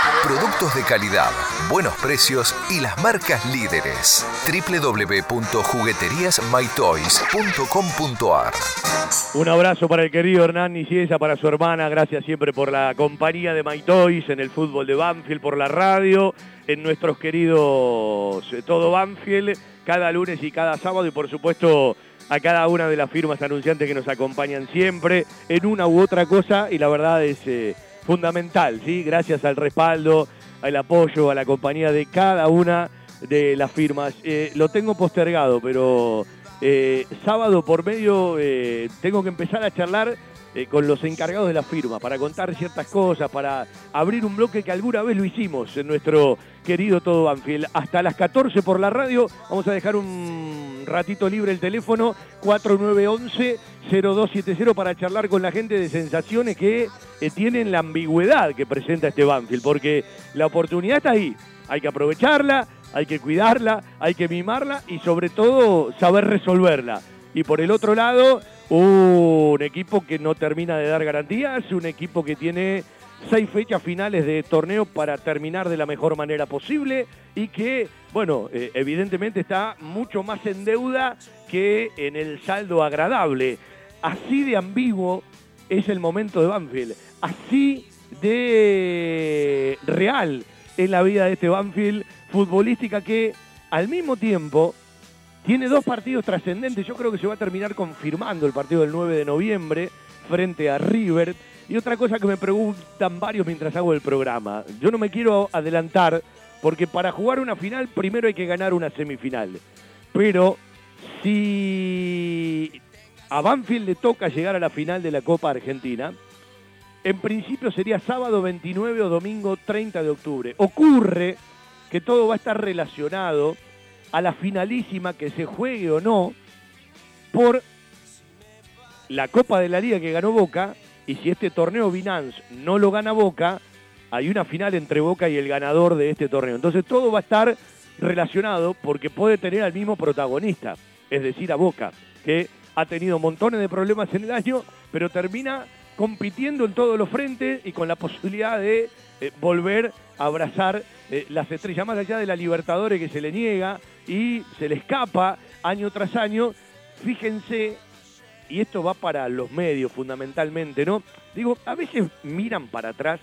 Productos de calidad, buenos precios y las marcas líderes. www.jugueteriasmytoys.com.ar Un abrazo para el querido Hernán Niciesa, para su hermana. Gracias siempre por la compañía de My Toys en el fútbol de Banfield, por la radio, en nuestros queridos eh, Todo Banfield, cada lunes y cada sábado y por supuesto a cada una de las firmas anunciantes que nos acompañan siempre en una u otra cosa y la verdad es eh, fundamental, ¿sí? Gracias al respaldo, al apoyo, a la compañía de cada una de las firmas. Eh, lo tengo postergado, pero eh, sábado por medio eh, tengo que empezar a charlar eh, con los encargados de la firma para contar ciertas cosas, para abrir un bloque que alguna vez lo hicimos en nuestro querido Todo Banfield. Hasta las 14 por la radio vamos a dejar un ratito libre el teléfono 4911-0270 para charlar con la gente de sensaciones que eh, tienen la ambigüedad que presenta este Banfield, porque la oportunidad está ahí, hay que aprovecharla, hay que cuidarla, hay que mimarla y sobre todo saber resolverla. Y por el otro lado, un equipo que no termina de dar garantías, un equipo que tiene seis fechas finales de torneo para terminar de la mejor manera posible y que, bueno, eh, evidentemente está mucho más en deuda que en el saldo agradable. Así de ambiguo es el momento de Banfield, así de real es la vida de este Banfield futbolística que al mismo tiempo tiene dos partidos trascendentes. Yo creo que se va a terminar confirmando el partido del 9 de noviembre frente a River. Y otra cosa que me preguntan varios mientras hago el programa. Yo no me quiero adelantar porque para jugar una final primero hay que ganar una semifinal. Pero si a Banfield le toca llegar a la final de la Copa Argentina, en principio sería sábado 29 o domingo 30 de octubre. Ocurre que todo va a estar relacionado a la finalísima que se juegue o no por la Copa de la Liga que ganó Boca y si este torneo Binance no lo gana Boca, hay una final entre Boca y el ganador de este torneo. Entonces todo va a estar relacionado porque puede tener al mismo protagonista, es decir, a Boca, que ha tenido montones de problemas en el año, pero termina compitiendo en todos los frentes y con la posibilidad de eh, volver a abrazar eh, las estrellas, más allá de la Libertadores que se le niega y se le escapa año tras año. Fíjense, y esto va para los medios fundamentalmente, ¿no? Digo, a veces miran para atrás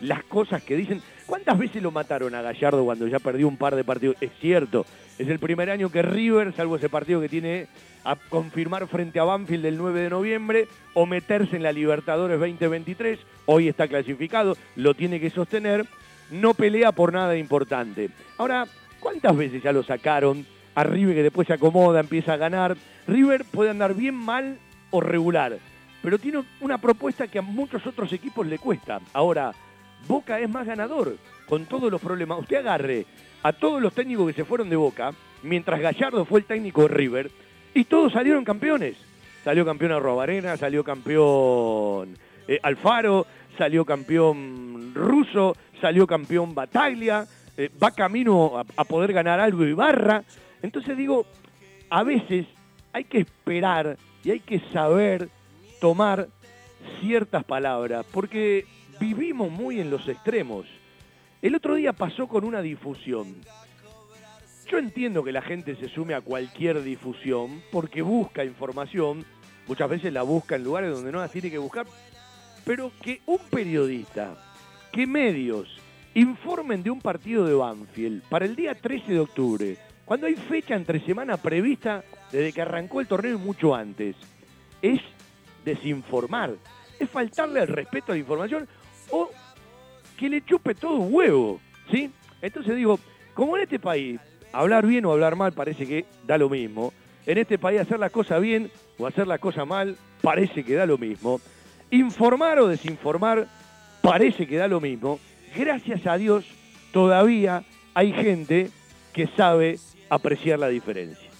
las cosas que dicen. ¿Cuántas veces lo mataron a Gallardo cuando ya perdió un par de partidos? Es cierto, es el primer año que River, salvo ese partido que tiene a confirmar frente a Banfield el 9 de noviembre, o meterse en la Libertadores 2023, hoy está clasificado, lo tiene que sostener, no pelea por nada importante. Ahora, ¿cuántas veces ya lo sacaron? A River que después se acomoda, empieza a ganar. River puede andar bien, mal o regular, pero tiene una propuesta que a muchos otros equipos le cuesta. Ahora, Boca es más ganador con todos los problemas. Usted agarre a todos los técnicos que se fueron de Boca, mientras Gallardo fue el técnico de River, y todos salieron campeones. Salió campeón Arrobarena, salió campeón eh, Alfaro, salió campeón Russo, salió campeón Bataglia, eh, va camino a, a poder ganar algo Ibarra. Entonces digo, a veces hay que esperar y hay que saber tomar ciertas palabras, porque vivimos muy en los extremos. El otro día pasó con una difusión. Yo entiendo que la gente se sume a cualquier difusión porque busca información, muchas veces la busca en lugares donde no la tiene que buscar, pero que un periodista, que medios informen de un partido de Banfield para el día 13 de octubre, cuando hay fecha entre semana prevista desde que arrancó el torneo y mucho antes, es desinformar, es faltarle el respeto a la información o que le chupe todo un huevo, ¿sí? Entonces digo, como en este país, hablar bien o hablar mal parece que da lo mismo, en este país hacer las cosas bien o hacer las cosas mal parece que da lo mismo, informar o desinformar parece que da lo mismo, gracias a Dios todavía hay gente que sabe apreciar la diferencia.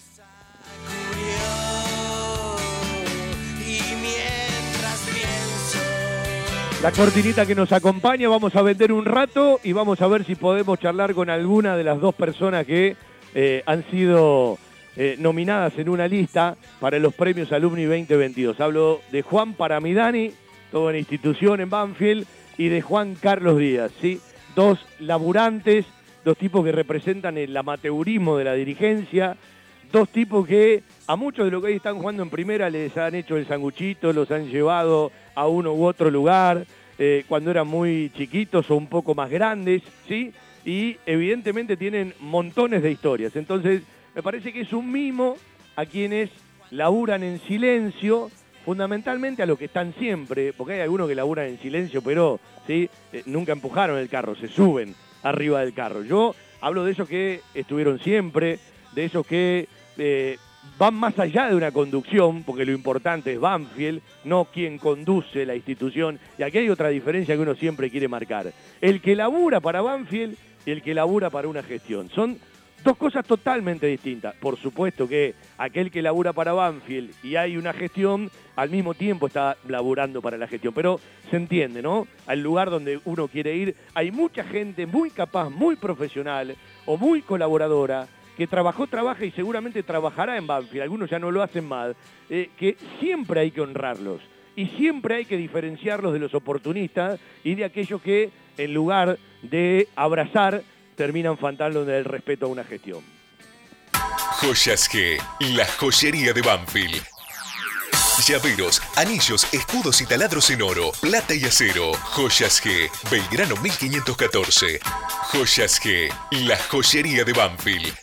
La cortinita que nos acompaña, vamos a vender un rato y vamos a ver si podemos charlar con alguna de las dos personas que eh, han sido eh, nominadas en una lista para los premios Alumni 2022. Hablo de Juan Paramidani, toda una institución en Banfield, y de Juan Carlos Díaz, ¿sí? dos laburantes, dos tipos que representan el amateurismo de la dirigencia, dos tipos que a muchos de los que están jugando en primera les han hecho el sanguchito, los han llevado a uno u otro lugar, eh, cuando eran muy chiquitos o un poco más grandes, ¿sí? Y evidentemente tienen montones de historias. Entonces, me parece que es un mimo a quienes laburan en silencio, fundamentalmente a los que están siempre, porque hay algunos que laburan en silencio, pero ¿sí? Eh, nunca empujaron el carro, se suben arriba del carro. Yo hablo de esos que estuvieron siempre, de esos que eh, van más allá de una conducción, porque lo importante es Banfield, no quien conduce la institución. Y aquí hay otra diferencia que uno siempre quiere marcar. El que labura para Banfield y el que labura para una gestión. Son Dos cosas totalmente distintas. Por supuesto que aquel que labura para Banfield y hay una gestión, al mismo tiempo está laburando para la gestión. Pero se entiende, ¿no? Al lugar donde uno quiere ir, hay mucha gente muy capaz, muy profesional o muy colaboradora que trabajó, trabaja y seguramente trabajará en Banfield, algunos ya no lo hacen mal, eh, que siempre hay que honrarlos y siempre hay que diferenciarlos de los oportunistas y de aquellos que en lugar de abrazar terminan faltando del respeto a una gestión. Joyas G, la joyería de Banfield. Llaveros, anillos, escudos y taladros en oro, plata y acero. Joyas G, Belgrano 1514. Joyas G, la joyería de Banfield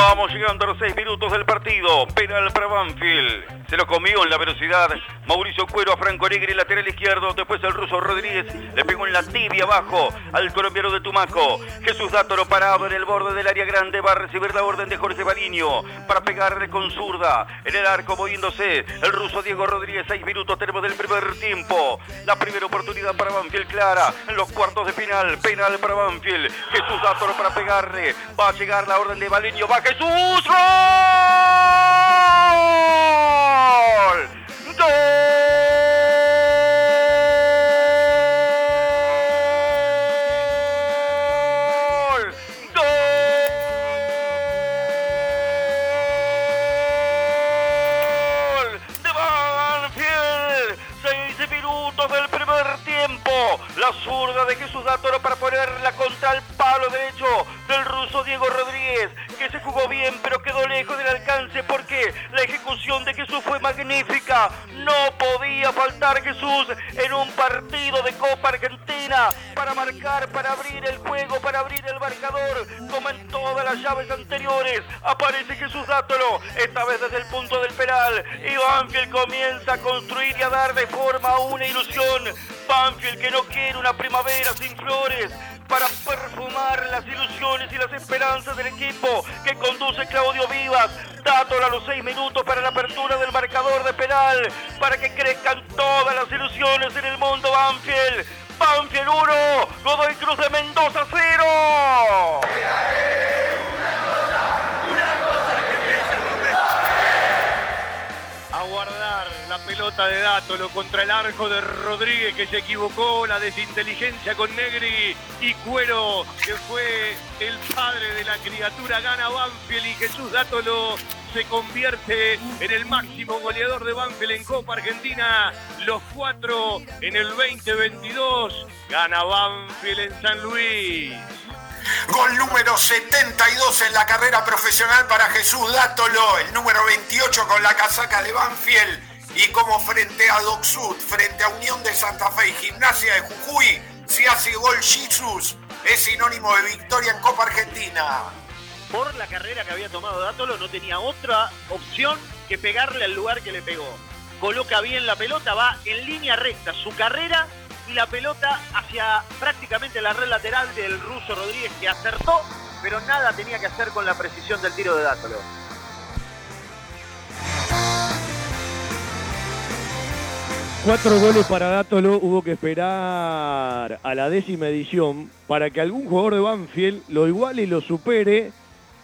Vamos llegando a los seis minutos del partido. Penal para Banfield. Se lo comió en la velocidad. Mauricio Cuero a Franco Negri, lateral izquierdo. Después el ruso Rodríguez le pegó en la tibia abajo al colombiano de Tumaco. Jesús Dátoro parado en el borde del área grande. Va a recibir la orden de Jorge Baliño para pegarle con zurda. En el arco moviéndose el ruso Diego Rodríguez. Seis minutos tenemos del primer tiempo. La primera oportunidad para Banfield clara. En los cuartos de final. Penal para Banfield. Jesús Dátoro para pegarle. Va a llegar la orden de Baliño. Va Jesús. ¡Gol! ¡Gol! Zurda de Jesús Dátoro para ponerla contra el palo derecho del ruso Diego Rodríguez, que se jugó bien pero quedó lejos del alcance porque la ejecución de Jesús fue magnífica. No podía faltar Jesús en un partido de Copa Argentina para marcar, para abrir el juego, para abrir el marcador, como en todas las llaves anteriores. Aparece Jesús Dátolo, esta vez desde el punto del penal. Y Banfield comienza a construir y a dar de forma una ilusión. Banfield que no quiere una primavera sin flores para perfumar las ilusiones y las esperanzas del equipo que conduce Claudio Vivas. Dátola a los seis minutos para la apertura del marcador de penal, para que crezcan todas las ilusiones en el mundo Banfield. Banfield 1, Godoy Cruz de Mendoza 0. Pelota de Dátolo contra el arco de Rodríguez que se equivocó, la desinteligencia con Negri y Cuero que fue el padre de la criatura gana Banfield y Jesús Dátolo se convierte en el máximo goleador de Banfield en Copa Argentina, los cuatro en el 2022, gana Banfield en San Luis. Gol número 72 en la carrera profesional para Jesús Dátolo, el número 28 con la casaca de Banfield. Y como frente a Doc Sud, frente a Unión de Santa Fe y Gimnasia de Jujuy, si hace gol Jesus, es sinónimo de victoria en Copa Argentina. Por la carrera que había tomado Dátolo, no tenía otra opción que pegarle al lugar que le pegó. Coloca bien la pelota, va en línea recta su carrera y la pelota hacia prácticamente la red lateral del ruso Rodríguez que acertó, pero nada tenía que hacer con la precisión del tiro de Dátolo. Cuatro goles para Dátolo, hubo que esperar a la décima edición para que algún jugador de Banfield lo iguale y lo supere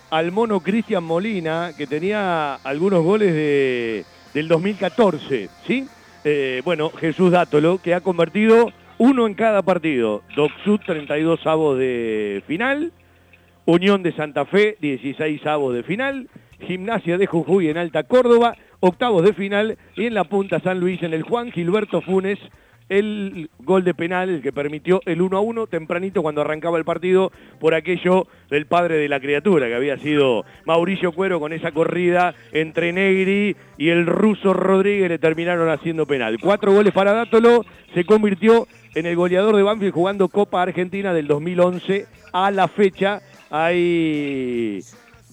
al mono Cristian Molina, que tenía algunos goles de, del 2014, ¿sí? Eh, bueno, Jesús Dátolo, que ha convertido uno en cada partido. Docsud, 32 avos de final. Unión de Santa Fe, 16 avos de final. Gimnasia de Jujuy en Alta Córdoba, octavos de final. Y en la punta San Luis, en el Juan Gilberto Funes, el gol de penal, el que permitió el 1 a 1 tempranito cuando arrancaba el partido por aquello del padre de la criatura, que había sido Mauricio Cuero con esa corrida entre Negri y el ruso Rodríguez, le terminaron haciendo penal. Cuatro goles para Dátolo, se convirtió en el goleador de Banfield jugando Copa Argentina del 2011 a la fecha.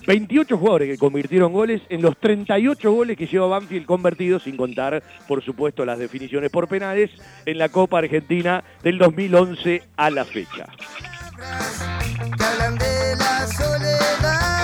28 jugadores que convirtieron goles en los 38 goles que lleva Banfield convertidos, sin contar, por supuesto, las definiciones por penales en la Copa Argentina del 2011 a la fecha.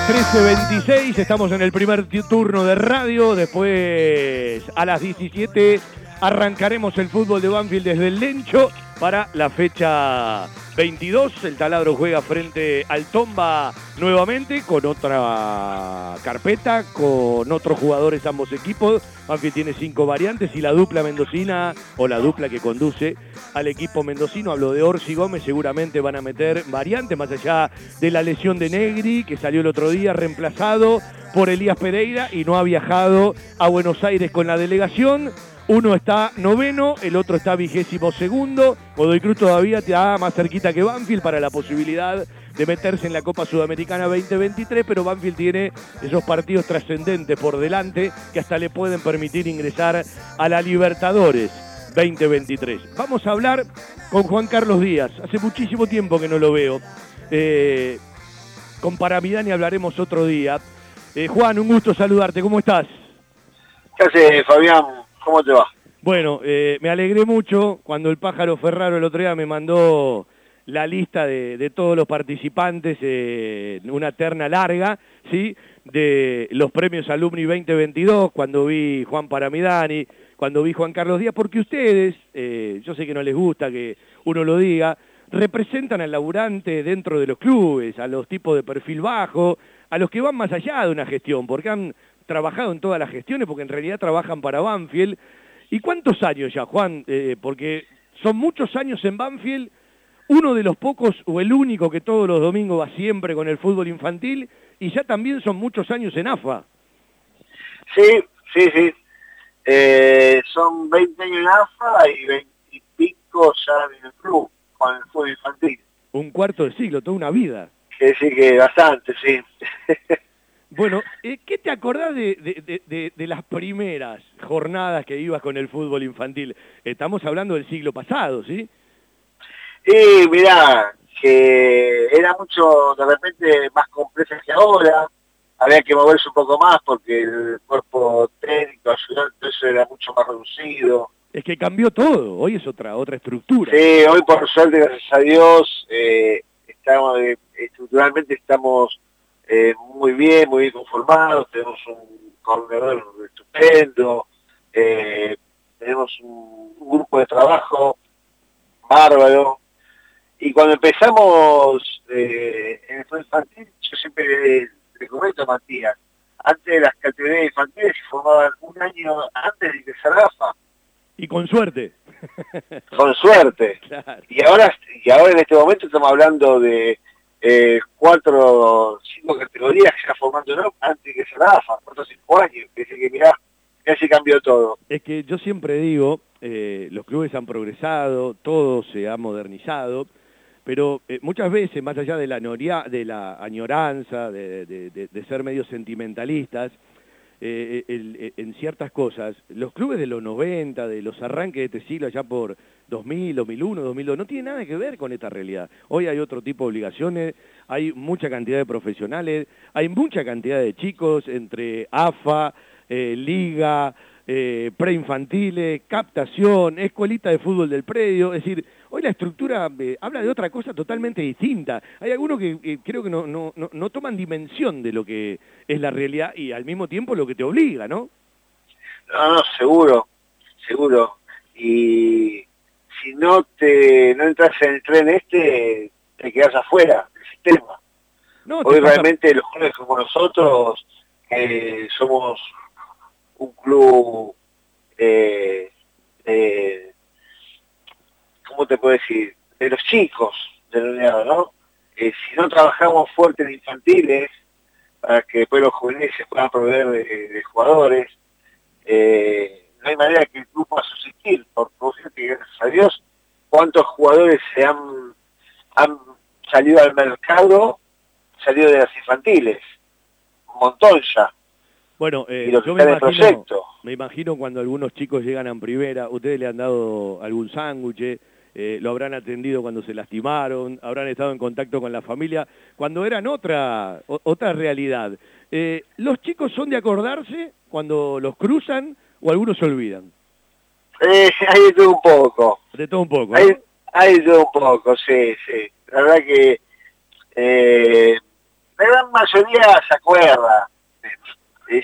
13.26, estamos en el primer turno de radio, después a las 17 arrancaremos el fútbol de Banfield desde el Lencho para la fecha 22. El taladro juega frente al Tomba nuevamente con otra carpeta, con otros jugadores ambos equipos. Banfield tiene cinco variantes y la dupla mendocina o la dupla que conduce al equipo mendocino, hablo de Orsi Gómez, seguramente van a meter variantes más allá de la lesión de Negri que salió el otro día reemplazado por Elías Pereira y no ha viajado a Buenos Aires con la delegación. Uno está noveno, el otro está vigésimo segundo. Godoy Cruz todavía está más cerquita que Banfield para la posibilidad de meterse en la Copa Sudamericana 2023, pero Banfield tiene esos partidos trascendentes por delante que hasta le pueden permitir ingresar a la Libertadores 2023. Vamos a hablar con Juan Carlos Díaz. Hace muchísimo tiempo que no lo veo. Eh, con Paramidani hablaremos otro día. Eh, Juan, un gusto saludarte. ¿Cómo estás? ¿Qué haces, Fabián? ¿Cómo te va? Bueno, eh, me alegré mucho cuando el pájaro Ferraro el otro día me mandó la lista de, todos los participantes, eh, una terna larga, ¿sí? De los premios Alumni 2022, cuando vi Juan Paramidani, cuando vi Juan Carlos Díaz, porque ustedes, eh, yo sé que no les gusta que uno lo diga, representan al laburante dentro de los clubes, a los tipos de perfil bajo, a los que van más allá de una gestión, porque han trabajado en todas las gestiones, porque en realidad trabajan para Banfield. ¿Y cuántos años ya, Juan? Eh, porque son muchos años en Banfield, uno de los pocos o el único que todos los domingos va siempre con el fútbol infantil, y ya también son muchos años en AFA. Sí, sí, sí. Eh, son 20 años en AFA y 20 y pico ya en el club, con el fútbol infantil. Un cuarto de siglo, toda una vida. Que sí, que bastante, sí. Bueno, eh, ¿qué te acordás de, de, de, de, las primeras jornadas que ibas con el fútbol infantil? Estamos hablando del siglo pasado, ¿sí? Sí, mirá, que era mucho, de repente, más compleja que ahora. Había que moverse un poco más porque el cuerpo técnico, ayudante, eso era mucho más reducido. Es que cambió todo, hoy es otra otra estructura. Sí, hoy por suerte, gracias a Dios, eh, estamos, eh, estructuralmente estamos eh, muy bien, muy bien conformados, tenemos un coordinador estupendo, eh, tenemos un, grupo de trabajo bárbaro. Y cuando empezamos eh, en el infantil, yo siempre le, le comento a Matías, antes de las categorías infantiles se formaban un año antes de que se Rafa, Y con suerte. con suerte. Claro. Y ahora, y ahora en este momento estamos hablando de eh, cuatro, cinco categorías que están formando ¿no? antes que se Rafa, cuatro cinco años. Que dice que mirá, ya se cambió todo. Es que yo siempre digo, eh, los clubes han progresado, todo se ha modernizado, pero eh, muchas veces, más allá de la, noria- de la añoranza, de, de- de- de ser medio sentimentalistas, eh, el- eh, en ciertas cosas, los clubes de los 90, de los arranques de este siglo, allá por 2000, 2001, 2002, no tiene nada que ver con esta realidad. Hoy hay otro tipo de obligaciones, hay mucha cantidad de profesionales, hay mucha cantidad de chicos entre AFA, eh, Liga, eh, preinfantiles, captación, escuelita de fútbol del predio, es decir, hoy la estructura eh, habla de otra cosa totalmente distinta. Hay algunos que eh, creo que no, no, no, no toman dimensión de lo que es la realidad y al mismo tiempo lo que te obliga, ¿no? No, no, seguro, seguro. Y si no te no entras en el tren este, te quedas afuera del sistema. No, Hoy realmente los clubes como nosotros eh, somos un club, eh, eh, ¿cómo te puedo decir? De los chicos del Uniado, ¿no? Eh, si no trabajamos fuerte en infantiles, para que después los juveniles se puedan proveer de, de jugadores, eh, no hay manera que el club pueda subsistir, por que gracias a Dios, cuántos jugadores se han, han salido al mercado, salido de las infantiles, un montón ya. Bueno, eh, yo me imagino, proyecto. me imagino cuando algunos chicos llegan en primera, ustedes le han dado algún sándwich, eh, lo habrán atendido cuando se lastimaron, habrán estado en contacto con la familia, cuando eran otra, o- otra realidad. Eh, ¿Los chicos son de acordarse cuando los cruzan o algunos se olvidan? Eh, hay de todo un poco. De todo un poco. Hay, ¿no? hay de todo un poco, sí, sí. La verdad que eh, la gran mayoría se acuerda.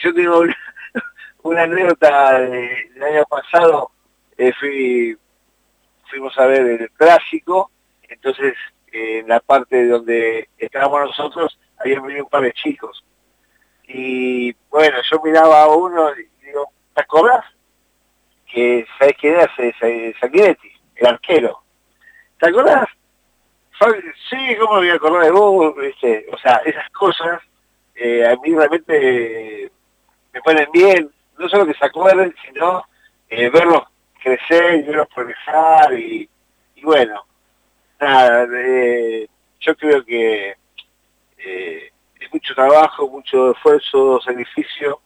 Yo tengo una, una anécdota de- del año pasado, eh, fui, fuimos a ver el clásico, entonces eh, en la parte donde estábamos nosotros había venido un par de chicos. Y bueno, yo miraba a uno y digo, ¿te acordás? que ¿sabes quién era? Sa- Sa- Sanguinetti, el arquero. ¿Te acordás? Sí, ¿cómo me voy a acordar de vos? O sea, esas cosas eh, a mí realmente me ponen bien, no solo que se acuerden, sino eh, verlos crecer y verlos progresar y, y bueno, nada, eh, yo creo que eh, es mucho trabajo, mucho esfuerzo, sacrificio,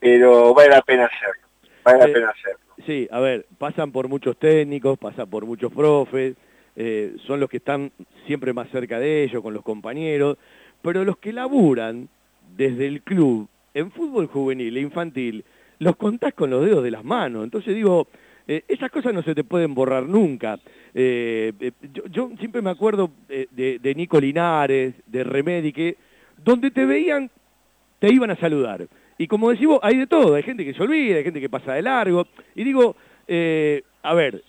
pero vale la pena hacerlo, vale la Eh, pena hacerlo. Sí, a ver, pasan por muchos técnicos, pasan por muchos profes, eh, son los que están siempre más cerca de ellos, con los compañeros, pero los que laburan desde el club en fútbol juvenil e infantil, los contás con los dedos de las manos. Entonces digo, eh, esas cosas no se te pueden borrar nunca. Eh, eh, yo, siempre me acuerdo de, de Nico Linares, de Remedi, que donde te veían te iban a saludar. Y como decimos, hay de todo, hay gente que se olvida, hay gente que pasa de largo. Y digo, a ver,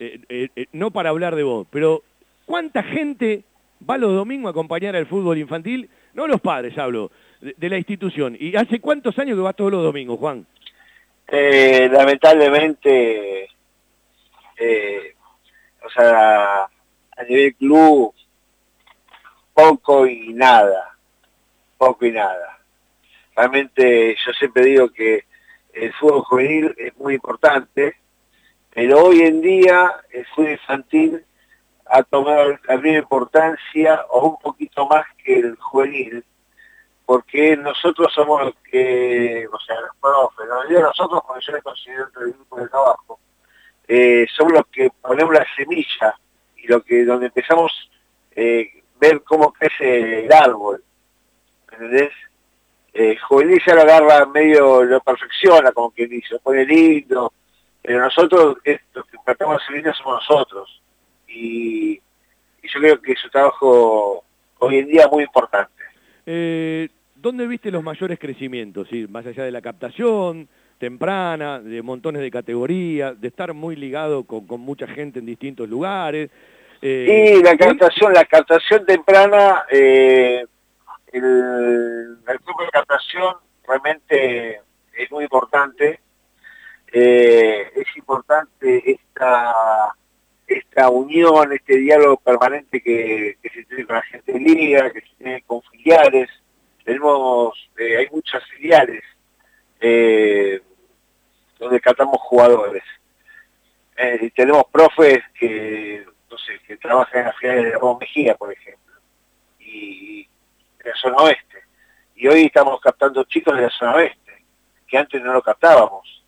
no para hablar de vos, pero ¿cuánta gente va los domingos a acompañar al fútbol infantil? No los padres, hablo, de, de la institución. ¿Y hace cuántos años que vas todos los domingos, Juan? Eh, lamentablemente, eh, o sea, a nivel club, poco y nada, poco y nada. Realmente yo siempre digo que el fútbol juvenil es muy importante, pero hoy en día el fútbol infantil ha tomado la misma importancia o un poquito más que el juvenil, porque nosotros somos los que, o sea, los profes, digo nosotros porque yo les considero entre el grupo de trabajo, eh, somos los que ponemos la semilla y lo que donde empezamos eh, ver cómo crece el árbol, ¿entendés? Eh, juvenil ya lo agarra medio, lo perfecciona, como quien dice, lo pone lindo, pero nosotros, los que tratamos de hacer lindo somos nosotros. Y, y yo creo que es un trabajo hoy en día muy importante. Eh, ¿Dónde viste los mayores crecimientos? ¿Sí? Más allá de la captación temprana, de montones de categorías, de estar muy ligado con, con mucha gente en distintos lugares. Eh, y la captación, la captación temprana, eh, el, el grupo de captación realmente es muy importante. Eh, es importante esta esta unión, este diálogo permanente que, que se tiene con la gente de liga, que se tiene con filiales. Tenemos, eh, hay muchas filiales eh, donde captamos jugadores. Eh, y tenemos profes que, no sé, que trabajan en la filial de Ramón Mejía, por ejemplo, y en la zona oeste. Y hoy estamos captando chicos de la zona oeste, que antes no lo captábamos.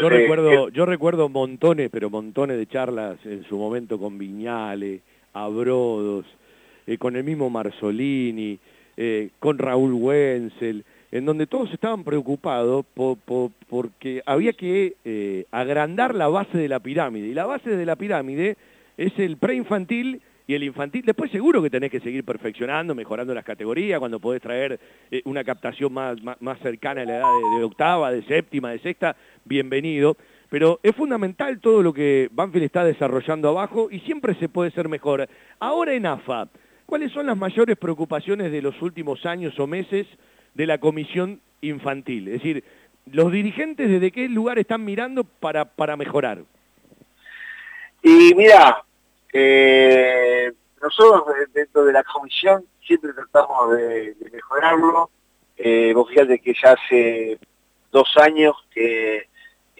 Yo recuerdo, yo recuerdo montones, pero montones de charlas en su momento con Viñale, Abrodos, eh, con el mismo Marzolini, eh, con Raúl Wenzel, en donde todos estaban preocupados po- po- porque había que eh, agrandar la base de la pirámide. Y la base de la pirámide es el preinfantil y el infantil. Después seguro que tenés que seguir perfeccionando, mejorando las categorías, cuando podés traer eh, una captación más, más, más cercana a la edad de, de octava, de séptima, de sexta, bienvenido. Pero es fundamental todo lo que Banfield está desarrollando abajo y siempre se puede ser mejor. Ahora en AFA, ¿cuáles son las mayores preocupaciones de los últimos años o meses de la comisión infantil? Es decir, los dirigentes desde qué lugar están mirando para, para mejorar. Y mira, eh, nosotros dentro de la comisión siempre tratamos de, de mejorarlo. Eh, vos fíjate que ya hace dos años que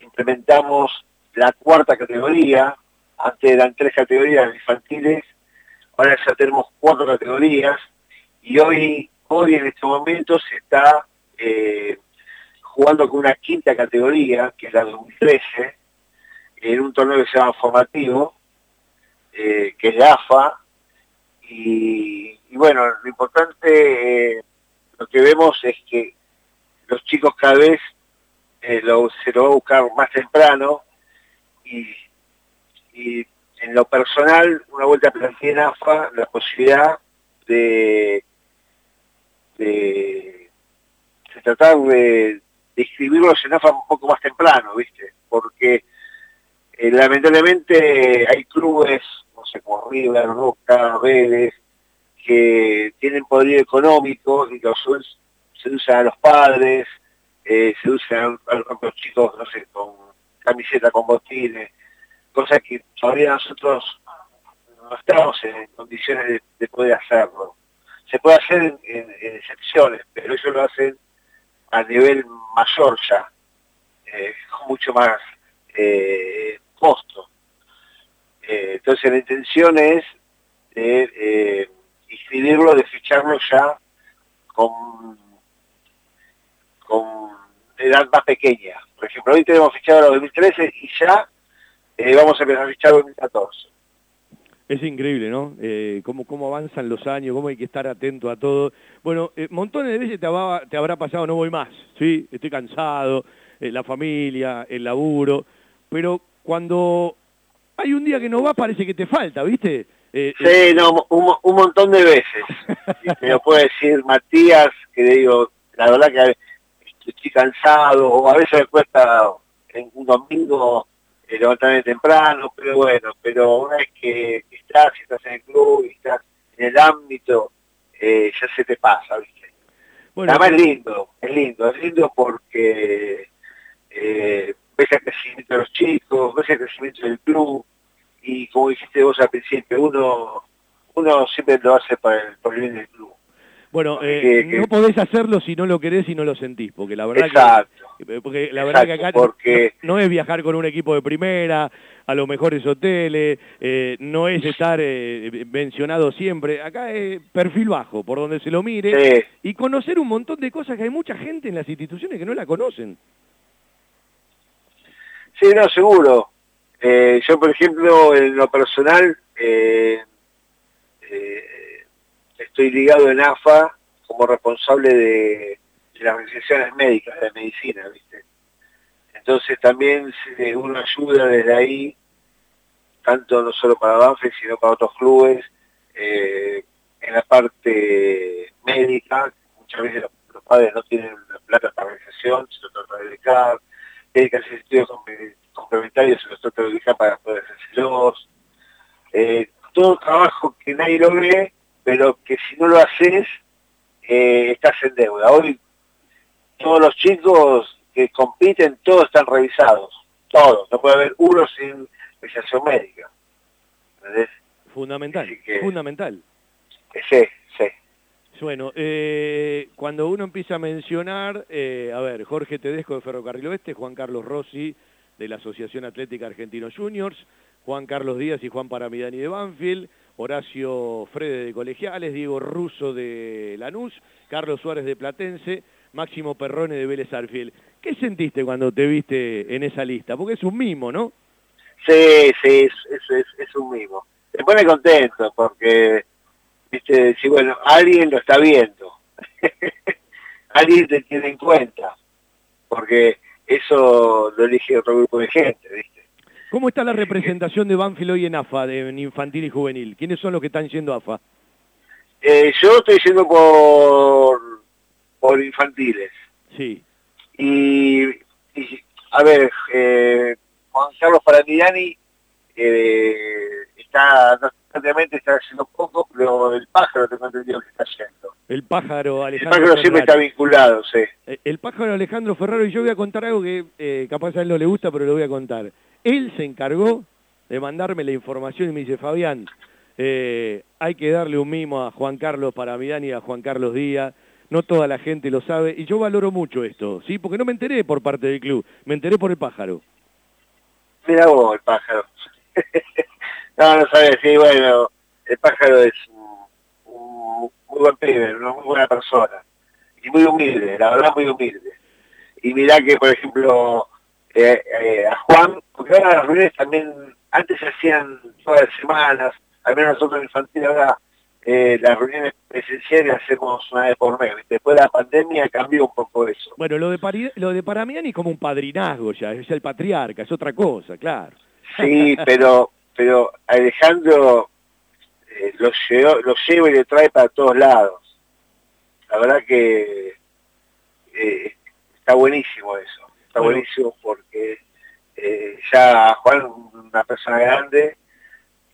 implementamos la cuarta categoría, antes eran tres categorías infantiles, ahora ya tenemos cuatro categorías y hoy, hoy en este momento se está eh, jugando con una quinta categoría, que es la 2013, en un torneo que se llama formativo, eh, que es la AFA, y, bueno, lo importante, eh, lo que vemos es que los chicos cada vez lo- se lo va a buscar más temprano, y, y en lo personal, una vuelta planteé en AFA la posibilidad de, de, de tratar de, de inscribirlos en AFA un poco más temprano, ¿viste? Porque eh, lamentablemente hay clubes, no sé, como River, Roca, Vélez, que tienen poder económico y su vez seducen a los padres, eh, seducen a, a los chicos, no sé, con camiseta, con botines, cosas que todavía nosotros no estamos en condiciones de poder hacerlo. Se puede hacer en, excepciones, pero ellos lo hacen a nivel mayor ya, eh, mucho más eh, costo. Eh, entonces la intención es de eh, inscribirlo, de ficharlo ya con, con edad más pequeña. Por ejemplo, hoy tenemos fichado a 2013 y ya eh, vamos a empezar a fichar 2014. Es increíble, ¿no? Eh, cómo, cómo avanzan los años, cómo hay que estar atento a todo. Bueno, eh, montones de veces te, habrá- pasado, no voy más, ¿sí? Estoy cansado, eh, la familia, el laburo, pero cuando hay un día que no va parece que te falta, ¿viste? Eh, eh, Sí, no, un, un montón de veces. Me lo puede decir Matías, que digo, la verdad que estoy cansado, o a veces me cuesta en un domingo levantarme temprano, pero bueno, pero una vez que estás, y estás en el club, y estás en el ámbito, eh, ya se te pasa, ¿viste? Bueno, Además es lindo, es lindo, es lindo porque eh, ves el crecimiento de los chicos, ves el crecimiento del club, y como dijiste vos al principio, uno uno siempre lo hace por el, por el bien del club. Bueno, eh, que- no podés hacerlo si no lo querés y no lo sentís, porque la verdad Exacto. que, porque la verdad que acá Exacto, porque- no, no es viajar con un equipo de primera, a los mejores hoteles, eh, no es estar eh, mencionado siempre, acá es perfil bajo, por donde se lo mire, Sí. y conocer un montón de cosas que hay mucha gente en las instituciones que no la conocen. Sí, no, seguro. Eh, yo, por ejemplo, en lo personal, estoy ligado en AFA como responsable de, de las organizaciones médicas, de medicina, ¿viste? Entonces también se- uno ayuda desde ahí, tanto no solo para Banfield, sino para otros clubes, eh, en la parte médica, muchas veces los, padres no tienen la plata para la organización, se lo trata de dedicar, tienen que hacer estudios comple- complementarios, se los trata de dedicar para poder hacérselos. eh, todo trabajo que nadie lo ve, pero que si no lo haces, eh, estás en deuda. Hoy todos los chicos que compiten, todos están revisados, todos. No puede haber uno sin revisación médica. ¿Entendés? Fundamental, que- fundamental. Sí, sí. Bueno, eh, cuando uno empieza a mencionar, eh, a ver, Jorge Tedesco de Ferrocarril Oeste, Juan Carlos Rossi de la Asociación Atlética Argentino Juniors, Juan Carlos Díaz y Juan Paramidani de Banfield, Horacio Frede de Colegiales, Diego Russo de Lanús, Carlos Suárez de Platense, Máximo Perrone de Vélez Arfield. ¿Qué sentiste cuando te viste en esa lista? Porque es un mimo, ¿no? Sí, sí, es, es, es, es un mimo. Me pone contento porque, viste, decir, bueno, alguien lo está viendo. alguien te tiene en cuenta. Porque eso lo elige otro grupo de gente, ¿viste? ¿Cómo está la representación de Banfield hoy en AFA, de, en infantil y juvenil? ¿Quiénes son los que están yendo AFA? Eh, yo estoy yendo por, por infantiles. Sí. Y, y, a ver, eh, Juan Carlos Paramidani eh, está, prácticamente está haciendo poco, pero el pájaro tengo entendido que está yendo. El pájaro El Alejandro pájaro siempre está vinculado, sí. Eh, El pájaro Alejandro Ferraro, y yo voy a contar algo que eh, capaz a él no le gusta, pero lo voy a contar. Él se encargó de mandarme la información y me dice, Fabián, eh, hay que darle un mimo a Juan Carlos Paramidani y a Juan Carlos Díaz, no toda la gente lo sabe, y yo valoro mucho esto, ¿sí? Porque no me enteré por parte del club, me enteré por el pájaro. Mira vos, el pájaro. no, no sabes, sí, bueno, el pájaro es un, muy buen pibe, una muy buena persona. Y muy humilde, la verdad muy humilde. Y mirá que, por ejemplo, eh, eh, a Juan, porque ahora las reuniones también, antes se hacían todas las semanas, al menos nosotros en infantil ahora eh, las reuniones presenciales hacemos una vez por mes. Después de la pandemia cambió un poco eso. Bueno, lo de, Pari- lo de Paramidani es como un padrinazgo ya, es el patriarca, es otra cosa, claro. Sí, pero pero Alejandro eh, lo, llevó- lo lleva y le trae para todos lados. La verdad que eh, está buenísimo eso. Está Bueno. buenísimo porque ya Juan una persona grande,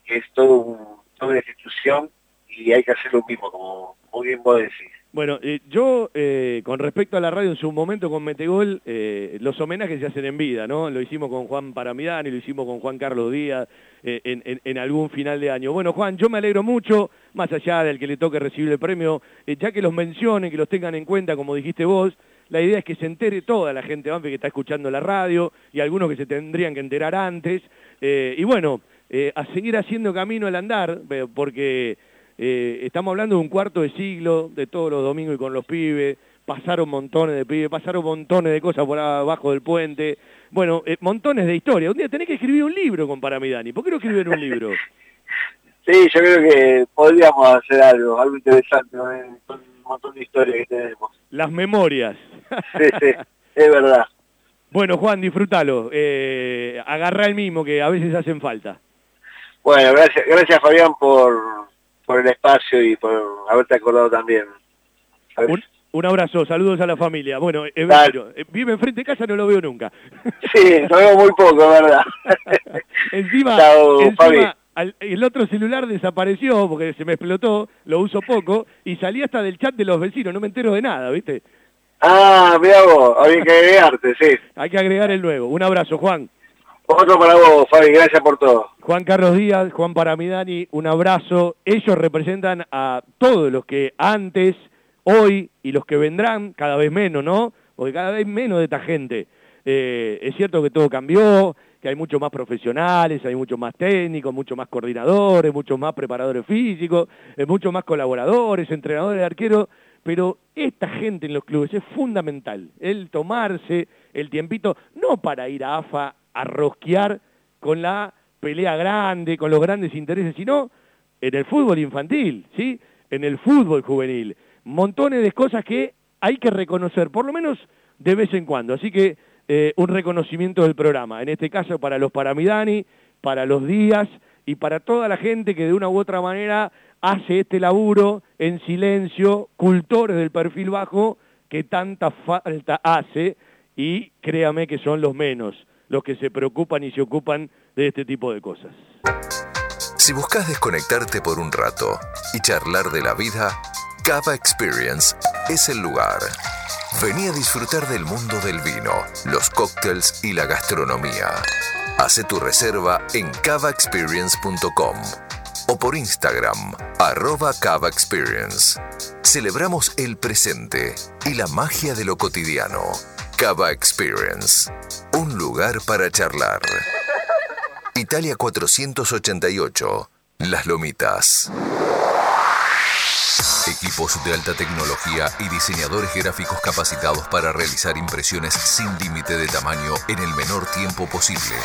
que es todo un- toda una institución y hay que hacer lo mismo, como muy bien vos decís. Bueno, eh, yo, eh, con respecto a la radio en su momento con Metegol, eh, los homenajes se hacen en vida, ¿no? Lo hicimos con Juan Paramidani, lo hicimos con Juan Carlos Díaz en, en- algún final de año. Bueno, Juan, yo me alegro mucho, más allá del que le toque recibir el premio, ya que los mencionen, que los tengan en cuenta, como dijiste vos, la idea es que se entere toda la gente Banfield que está escuchando la radio y algunos que se tendrían que enterar antes. Y bueno, a seguir haciendo camino al andar, porque eh, estamos hablando de un cuarto de siglo, de todos los domingos y con los pibes, pasaron montones de pibes, pasaron montones de cosas por abajo del puente, bueno, eh, montones de historia. Un día tenés que escribir un libro con Paramidani, ¿por qué no escribir un libro? Sí, yo creo que podríamos hacer algo, algo interesante ¿no? con un montón de historias que tenemos. Las memorias. Sí, sí, es verdad. Bueno, Juan, disfrútalo, eh, agarrá el mismo que a veces hacen falta. Bueno, gracias, gracias Fabián por, por el espacio y por haberte acordado también. Un, un abrazo, saludos a la familia. Bueno, eh, eh, vive enfrente de casa, no lo veo nunca. Sí, lo veo muy poco, ¿verdad? encima, Chao, encima, al- el otro celular desapareció porque se me explotó, lo uso poco y salí hasta del chat de los vecinos, no me entero de nada, ¿viste? Ah, mira vos, había que agregarte, sí. Hay que agregar el nuevo. Un abrazo, Juan. Otro para vos, Fabi, gracias por todo. Juan Carlos Díaz, Juan Paramidani, un abrazo. Ellos representan a todos los que antes, hoy y los que vendrán, cada vez menos, ¿no? Porque cada vez menos de esta gente. Eh, es cierto que todo cambió, que hay muchos más profesionales, hay muchos más técnicos, muchos más coordinadores, muchos más preparadores físicos, eh, muchos más colaboradores, entrenadores de arquero, pero esta gente en los clubes es fundamental, el tomarse el tiempito, no para ir a AFA a rosquear con la pelea grande, con los grandes intereses, sino en el fútbol infantil, ¿sí? En el fútbol juvenil. Montones de cosas que hay que reconocer, por lo menos de vez en cuando. Así que eh, un reconocimiento del programa, en este caso para los Paramidani, para los Díaz y para toda la gente que de una u otra manera hace este laburo en silencio, cultores del perfil bajo, que tanta falta hace y créame que son los menos los que se preocupan y se ocupan de este tipo de cosas. Si buscas desconectarte por un rato y charlar de la vida, Cava Experience es el lugar. Vení a disfrutar del mundo del vino, los cócteles y la gastronomía. Hace tu reserva en cavaexperience.com o por Instagram, arroba. Celebramos el presente y la magia de lo cotidiano. Cava Experience, un lugar para charlar. Italia 488, Las Lomitas. Equipos de alta tecnología y diseñadores gráficos capacitados para realizar impresiones sin límite de tamaño en el menor tiempo posible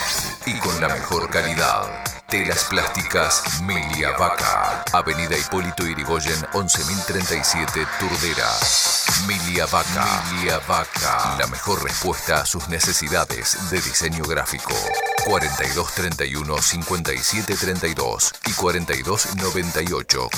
y con la mejor calidad. Telas plásticas Milia Vaca. Avenida Hipólito Irigoyen 11037 Turdera. Milia Vaca. La mejor respuesta a sus necesidades de diseño gráfico. 4231 5732 y 4298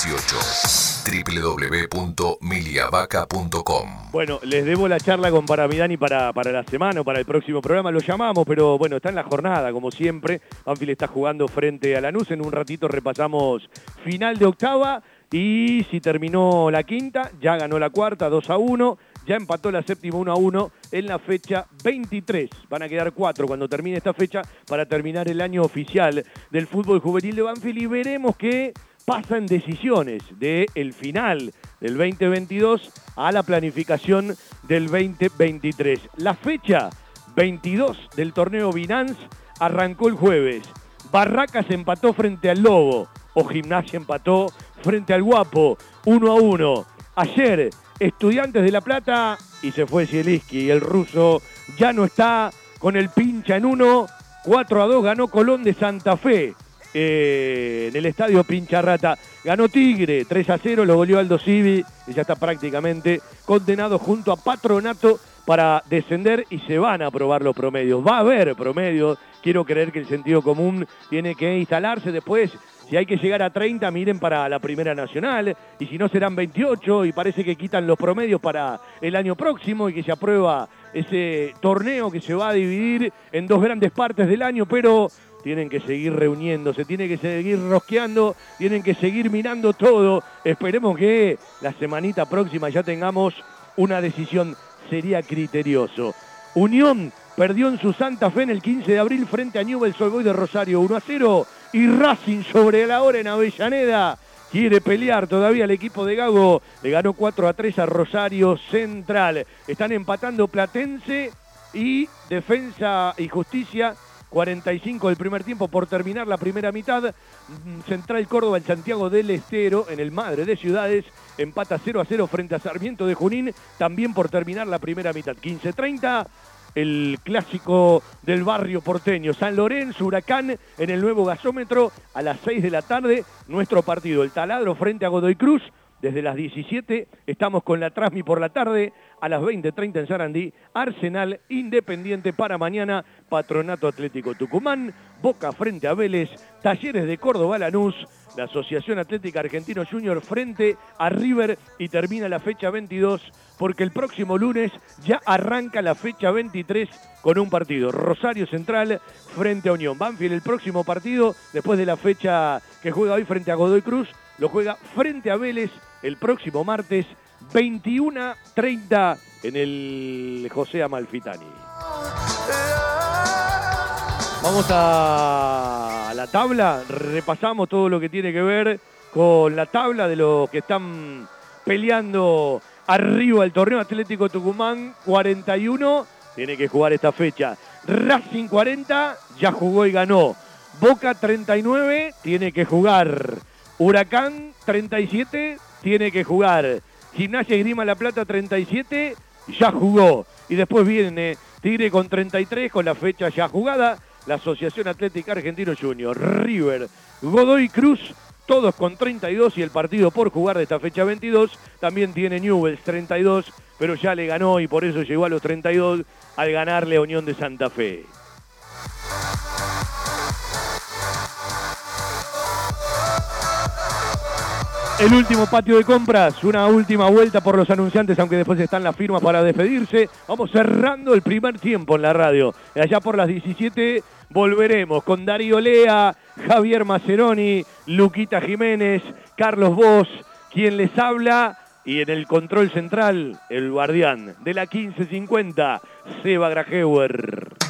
4218 www.miliavaca.com Bueno, les debo la charla con Paramidani para, para la semana o para el próximo programa. Lo llamamos, pero bueno, está en la jornada, como siempre. Banfield está jugando frente a Lanús. En un ratito repasamos final de octava. Y si terminó la quinta, ya ganó la cuarta, 2 a 1. Ya empató la séptima 1 a 1 en la fecha 23. Van a quedar cuatro cuando termine esta fecha para terminar el año oficial del fútbol juvenil de Banfield. Y veremos qué pasa en decisiones del final del 2022 a la planificación del 2023. La fecha 22 del torneo Binance arrancó el jueves. Barracas empató frente al Lobo. O Gimnasia empató frente al Guapo. 1 a 1. Ayer, Estudiantes de La Plata y se fue Zielinski. El ruso ya no está con el pincha en 1. 4 a 2 ganó Colón de Santa Fe. Eh, en el estadio Pincharrata. Ganó Tigre, 3 a 0, lo goleó Aldo Civi y ya está prácticamente condenado junto a Patronato para descender y se van a aprobar los promedios. Va a haber promedios, quiero creer que el sentido común tiene que instalarse después. Si hay que llegar a 30, miren para la Primera Nacional, y si no serán 28, y parece que quitan los promedios para el año próximo y que se aprueba ese torneo que se va a dividir en dos grandes partes del año, pero tienen que seguir reuniéndose, tienen que seguir rosqueando, tienen que seguir mirando todo. Esperemos que la semanita próxima ya tengamos una decisión, sería criterioso. Unión perdió en su Santa Fe en el 15 de abril frente a Newell's Old de Rosario 1 a 0 y Racing sobre la hora en Avellaneda quiere pelear todavía el equipo de Gago. Le ganó 4 a 3 a Rosario Central. Están empatando Platense y Defensa y Justicia 45 del primer tiempo por terminar la primera mitad. Central Córdoba en Santiago del Estero, en el Madre de Ciudades, empata 0 a 0 frente a Sarmiento de Junín, también por terminar la primera mitad. 15-30, el clásico del barrio porteño. San Lorenzo, Huracán, en el nuevo gasómetro, a las 6 de la tarde, nuestro partido, el taladro frente a Godoy Cruz. Desde las 17 estamos con la Trasmi por la tarde, a las 20.30 en Sarandí, Arsenal Independiente para mañana, Patronato Atlético Tucumán, Boca frente a Vélez, Talleres de Córdoba Lanús, la Asociación Atlética Argentino Junior frente a River y termina la fecha 22 porque el próximo lunes ya arranca la fecha 23 con un partido. Rosario Central frente a Unión. Banfield el próximo partido después de la fecha que juega hoy frente a Godoy Cruz, lo juega frente a Vélez el próximo martes 21.30 en el José Amalfitani. Vamos a la tabla, repasamos todo lo que tiene que ver con la tabla de los que están peleando arriba el torneo Atlético Tucumán 41, tiene que jugar esta fecha. Racing 40, ya jugó y ganó. Boca 39, tiene que jugar. Huracán 37, tiene que jugar. Gimnasia y Grima La Plata 37, ya jugó. Y después viene Tigre con 33, con la fecha ya jugada. La Asociación Atlética Argentino Junior, River, Godoy Cruz, todos con 32 y el partido por jugar de esta fecha 22 también tiene Newells 32, pero ya le ganó y por eso llegó a los 32 al ganarle a Unión de Santa Fe. El último patio de compras, una última vuelta por los anunciantes, aunque después están las firmas para despedirse. Vamos cerrando el primer tiempo en la radio. Allá por las 17 volveremos con Darío Lea, Javier Maceroni, Luquita Jiménez, Carlos Vos, quien les habla. Y en el control central, el guardián de la 1550, Seba Grajeuer.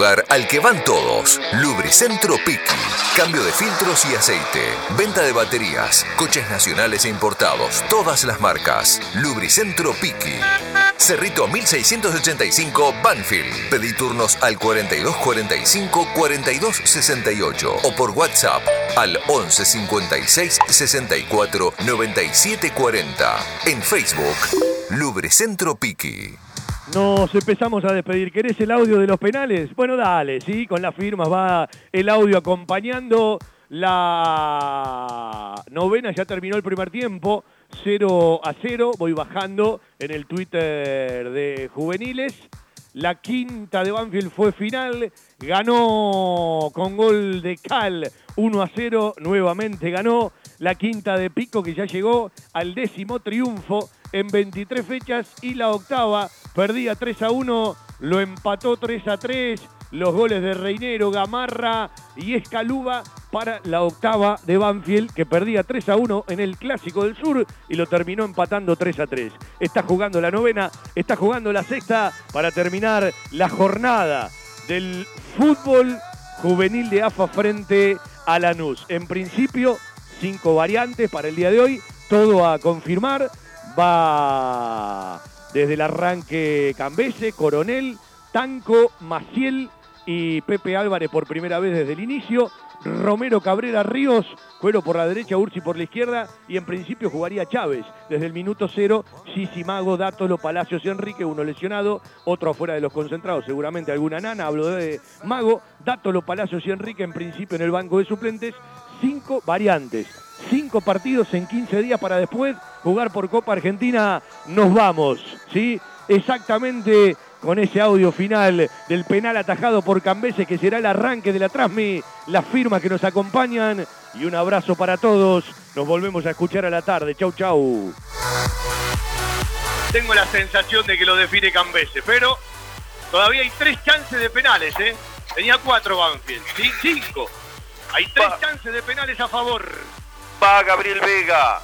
lugar al que van todos. Lubricentro Piki. Cambio de filtros y aceite. Venta de baterías. Coches nacionales e importados. Todas las marcas. Lubricentro Piki. Cerrito 1685 Banfield. Pedí turnos al 4245 4268 o por WhatsApp al 11 56 64 97 40. En Facebook, Lubricentro Piki. Nos empezamos a despedir. ¿Querés el audio de los penales? Bueno, dale, sí, con las firmas va el audio acompañando la novena, ya terminó el primer tiempo, 0 a 0, voy bajando en el Twitter de juveniles. La quinta de Banfield fue final, ganó con gol de Cal 1 a 0, nuevamente ganó. La quinta de Pico que ya llegó al décimo triunfo en 23 fechas y la octava perdía 3 a 1, lo empató 3 a 3. Los goles de Reinero, Gamarra y Escaluba para la octava de Banfield, que perdía 3 a 1 en el Clásico del Sur y lo terminó empatando 3 a 3. Está jugando la novena, está jugando la sexta para terminar la jornada del fútbol juvenil de AFA frente a Lanús. En principio, cinco variantes para el día de hoy, todo a confirmar. Va desde el arranque Cambese, Coronel, Tanco, Maciel y Pepe Álvarez por primera vez desde el inicio. Romero Cabrera Ríos, Cuero por la derecha, Ursi por la izquierda y en principio jugaría Chávez desde el minuto cero. Sisi Mago, Dátolo, Palacios y Enrique, uno lesionado, otro afuera de los concentrados, seguramente alguna nana. Hablo de Mago, Dátolo, Palacios y Enrique en principio en el banco de suplentes. Cinco variantes, cinco partidos en 15 días para después jugar por Copa Argentina. Nos vamos, ¿sí? Exactamente con ese audio final del penal atajado por Cambeses, que será el arranque de la Transmi, las firmas que nos acompañan y un abrazo para todos. Nos volvemos a escuchar a la tarde. Chau, chau. Tengo la sensación de que lo define Cambese, pero todavía hay tres chances de penales, ¿eh? Tenía cuatro Banfield, ¿sí? Cinco. Hay tres chances de penales a favor. Va Gabriel Vega.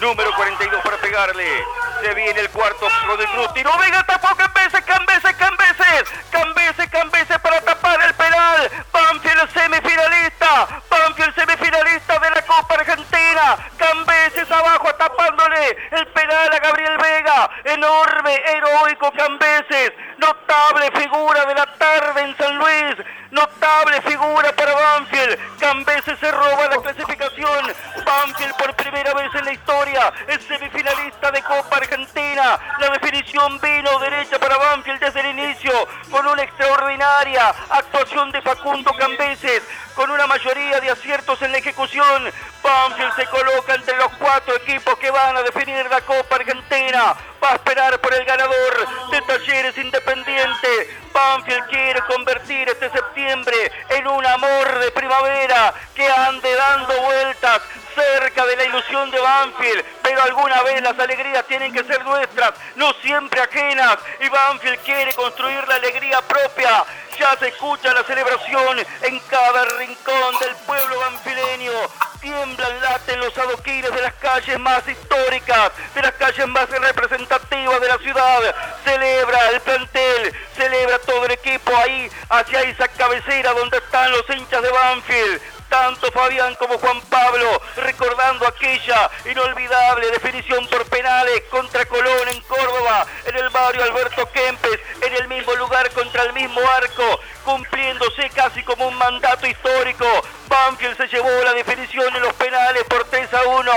Número 42 para pegarle. Se viene el cuarto de Cruz. Vega tapó Cambeses, Cambeses, Cambeses. Cambeses, Cambeses para tapar el penal. Banfield semifinalista. Banfield semifinalista de la Copa Argentina. Cambeses abajo tapándole el penal a Gabriel Vega. Enorme, heroico Cambeses. Notable figura de la tarde en San Luis. Notable figura para Banfield. Cambeses se roba la clasificación. Banfield por primera vez en la historia es semifinalista de Copa Argentina. La definición vino derecha para Banfield desde el inicio con una extraordinaria actuación de Facundo Cambeses. Con una mayoría de aciertos en la ejecución, Banfield se coloca entre los cuatro equipos que van a definir la Copa Argentina. Va a esperar por el ganador de Talleres Independiente. Banfield quiere convertir este septiembre en un amor de primavera que ande dando vueltas cerca de la ilusión de Banfield, pero alguna vez las alegrías tienen que ser nuestras, no siempre ajenas, y Banfield quiere construir la alegría propia. Ya se escucha la celebración en cada rincón del pueblo banfileño. Tiemblan, laten los adoquines de las calles más históricas, de las calles más representativas de la ciudad. Celebra el plantel, celebra todo el equipo ahí, hacia esa cabecera donde están los hinchas de Banfield tanto Fabián como Juan Pablo, recordando aquella inolvidable definición por penales contra Colón en Córdoba, en el barrio Alberto Kempes, en el mismo lugar contra el mismo arco, cumpliéndose casi como un mandato histórico. Banfield se llevó la definición en los penales por 3 a 1.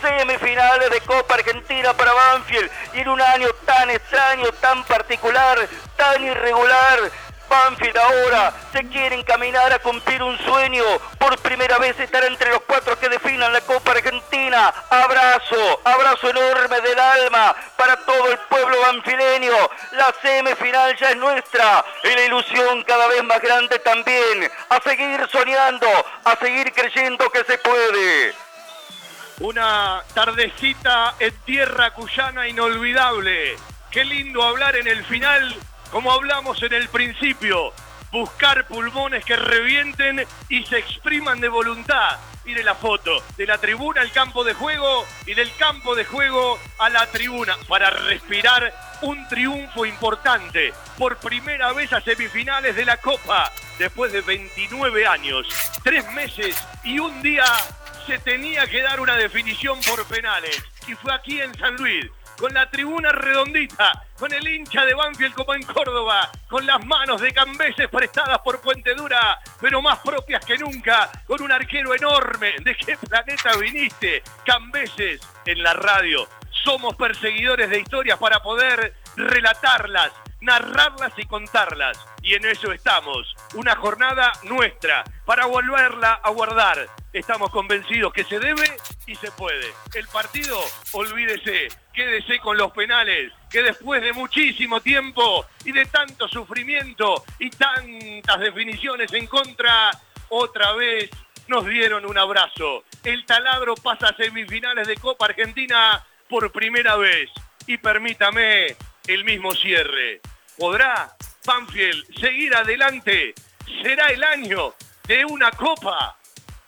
Semifinales de Copa Argentina para Banfield y en un año tan extraño, tan particular, tan irregular. Banfield ahora se quiere encaminar a cumplir un sueño. Por primera vez estar entre los cuatro que definan la Copa Argentina. Abrazo, abrazo enorme del alma para todo el pueblo banfileño. La semifinal ya es nuestra y la ilusión cada vez más grande también. A seguir soñando, a seguir creyendo que se puede. Una tardecita en tierra cuyana inolvidable. Qué lindo hablar en el final como hablamos en el principio. Buscar pulmones que revienten y se expriman de voluntad. Mire la foto, de la tribuna al campo de juego y del campo de juego a la tribuna para respirar un triunfo importante. Por primera vez a semifinales de la Copa, después de 29 años, tres meses y un día se tenía que dar una definición por penales. Y fue aquí en San Luis, con la tribuna redondita, con el hincha de Banfield como en Córdoba, con las manos de Cambeses prestadas por Puente Dura, pero más propias que nunca, con un arquero enorme. ¿De qué planeta viniste? Cambeses en la radio. Somos perseguidores de historias para poder relatarlas, narrarlas y contarlas. Y en eso estamos. Una jornada nuestra para volverla a guardar. Estamos convencidos que se debe y se puede. El partido, olvídese, quédese con los penales, que después de muchísimo tiempo y de tanto sufrimiento y tantas definiciones en contra, otra vez nos dieron un abrazo. El taladro pasa a semifinales de Copa Argentina por primera vez. Y permítame el mismo cierre. ¿Podrá Banfield seguir adelante? ¿Será el año de una copa?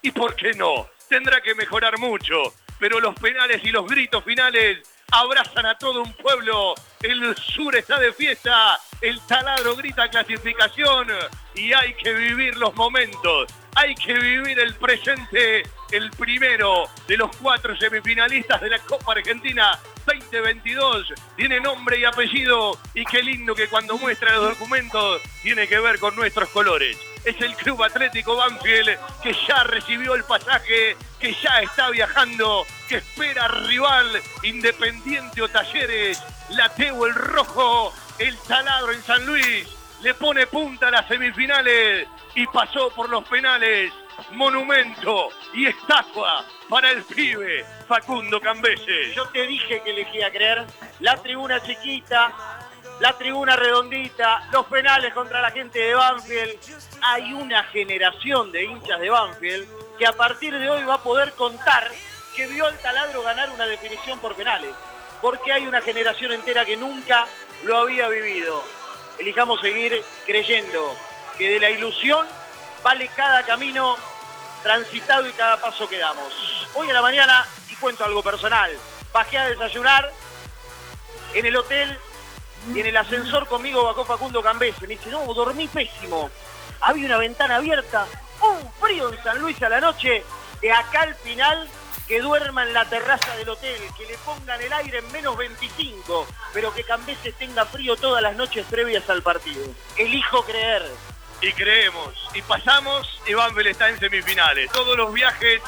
¿Y por qué no? Tendrá que mejorar mucho, pero los penales y los gritos finales abrazan a todo un pueblo. El sur está de fiesta, el taladro grita clasificación y hay que vivir los momentos. Hay que vivir el presente, el primero de los cuatro semifinalistas de la Copa Argentina 2022. Tiene nombre y apellido y qué lindo que cuando muestra los documentos tiene que ver con nuestros colores. Es el Club Atlético Banfield que ya recibió el pasaje, que ya está viajando, que espera rival Independiente o Talleres, Lateo el Rojo, el Taladro en San Luis, le pone punta a las semifinales y pasó por los penales. Monumento y estatua para el pibe Facundo Cambese. Yo te dije que elegía creer. La tribuna chiquita, la tribuna redondita, los penales contra la gente de Banfield. Hay una generación de hinchas de Banfield que a partir de hoy va a poder contar que vio al taladro ganar una definición por penales. Porque hay una generación entera que nunca lo había vivido. Elijamos seguir creyendo que de la ilusión vale cada camino transitado y cada paso que damos. Hoy a la mañana, y cuento algo personal, bajé a desayunar en el hotel y en el ascensor conmigo bajó Facundo Cambese. Me dice, no, dormí pésimo. Había una ventana abierta, un frío en San Luis a la noche, de acá al final que duerma en la terraza del hotel, que le pongan el aire en menos 25, pero que Cambeses tenga frío todas las noches previas al partido. Elijo creer. Y creemos, y pasamos, y Banfield está en semifinales. Todos los viajes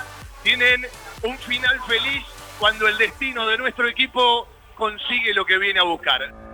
tienen un final feliz cuando el destino de nuestro equipo consigue lo que viene a buscar.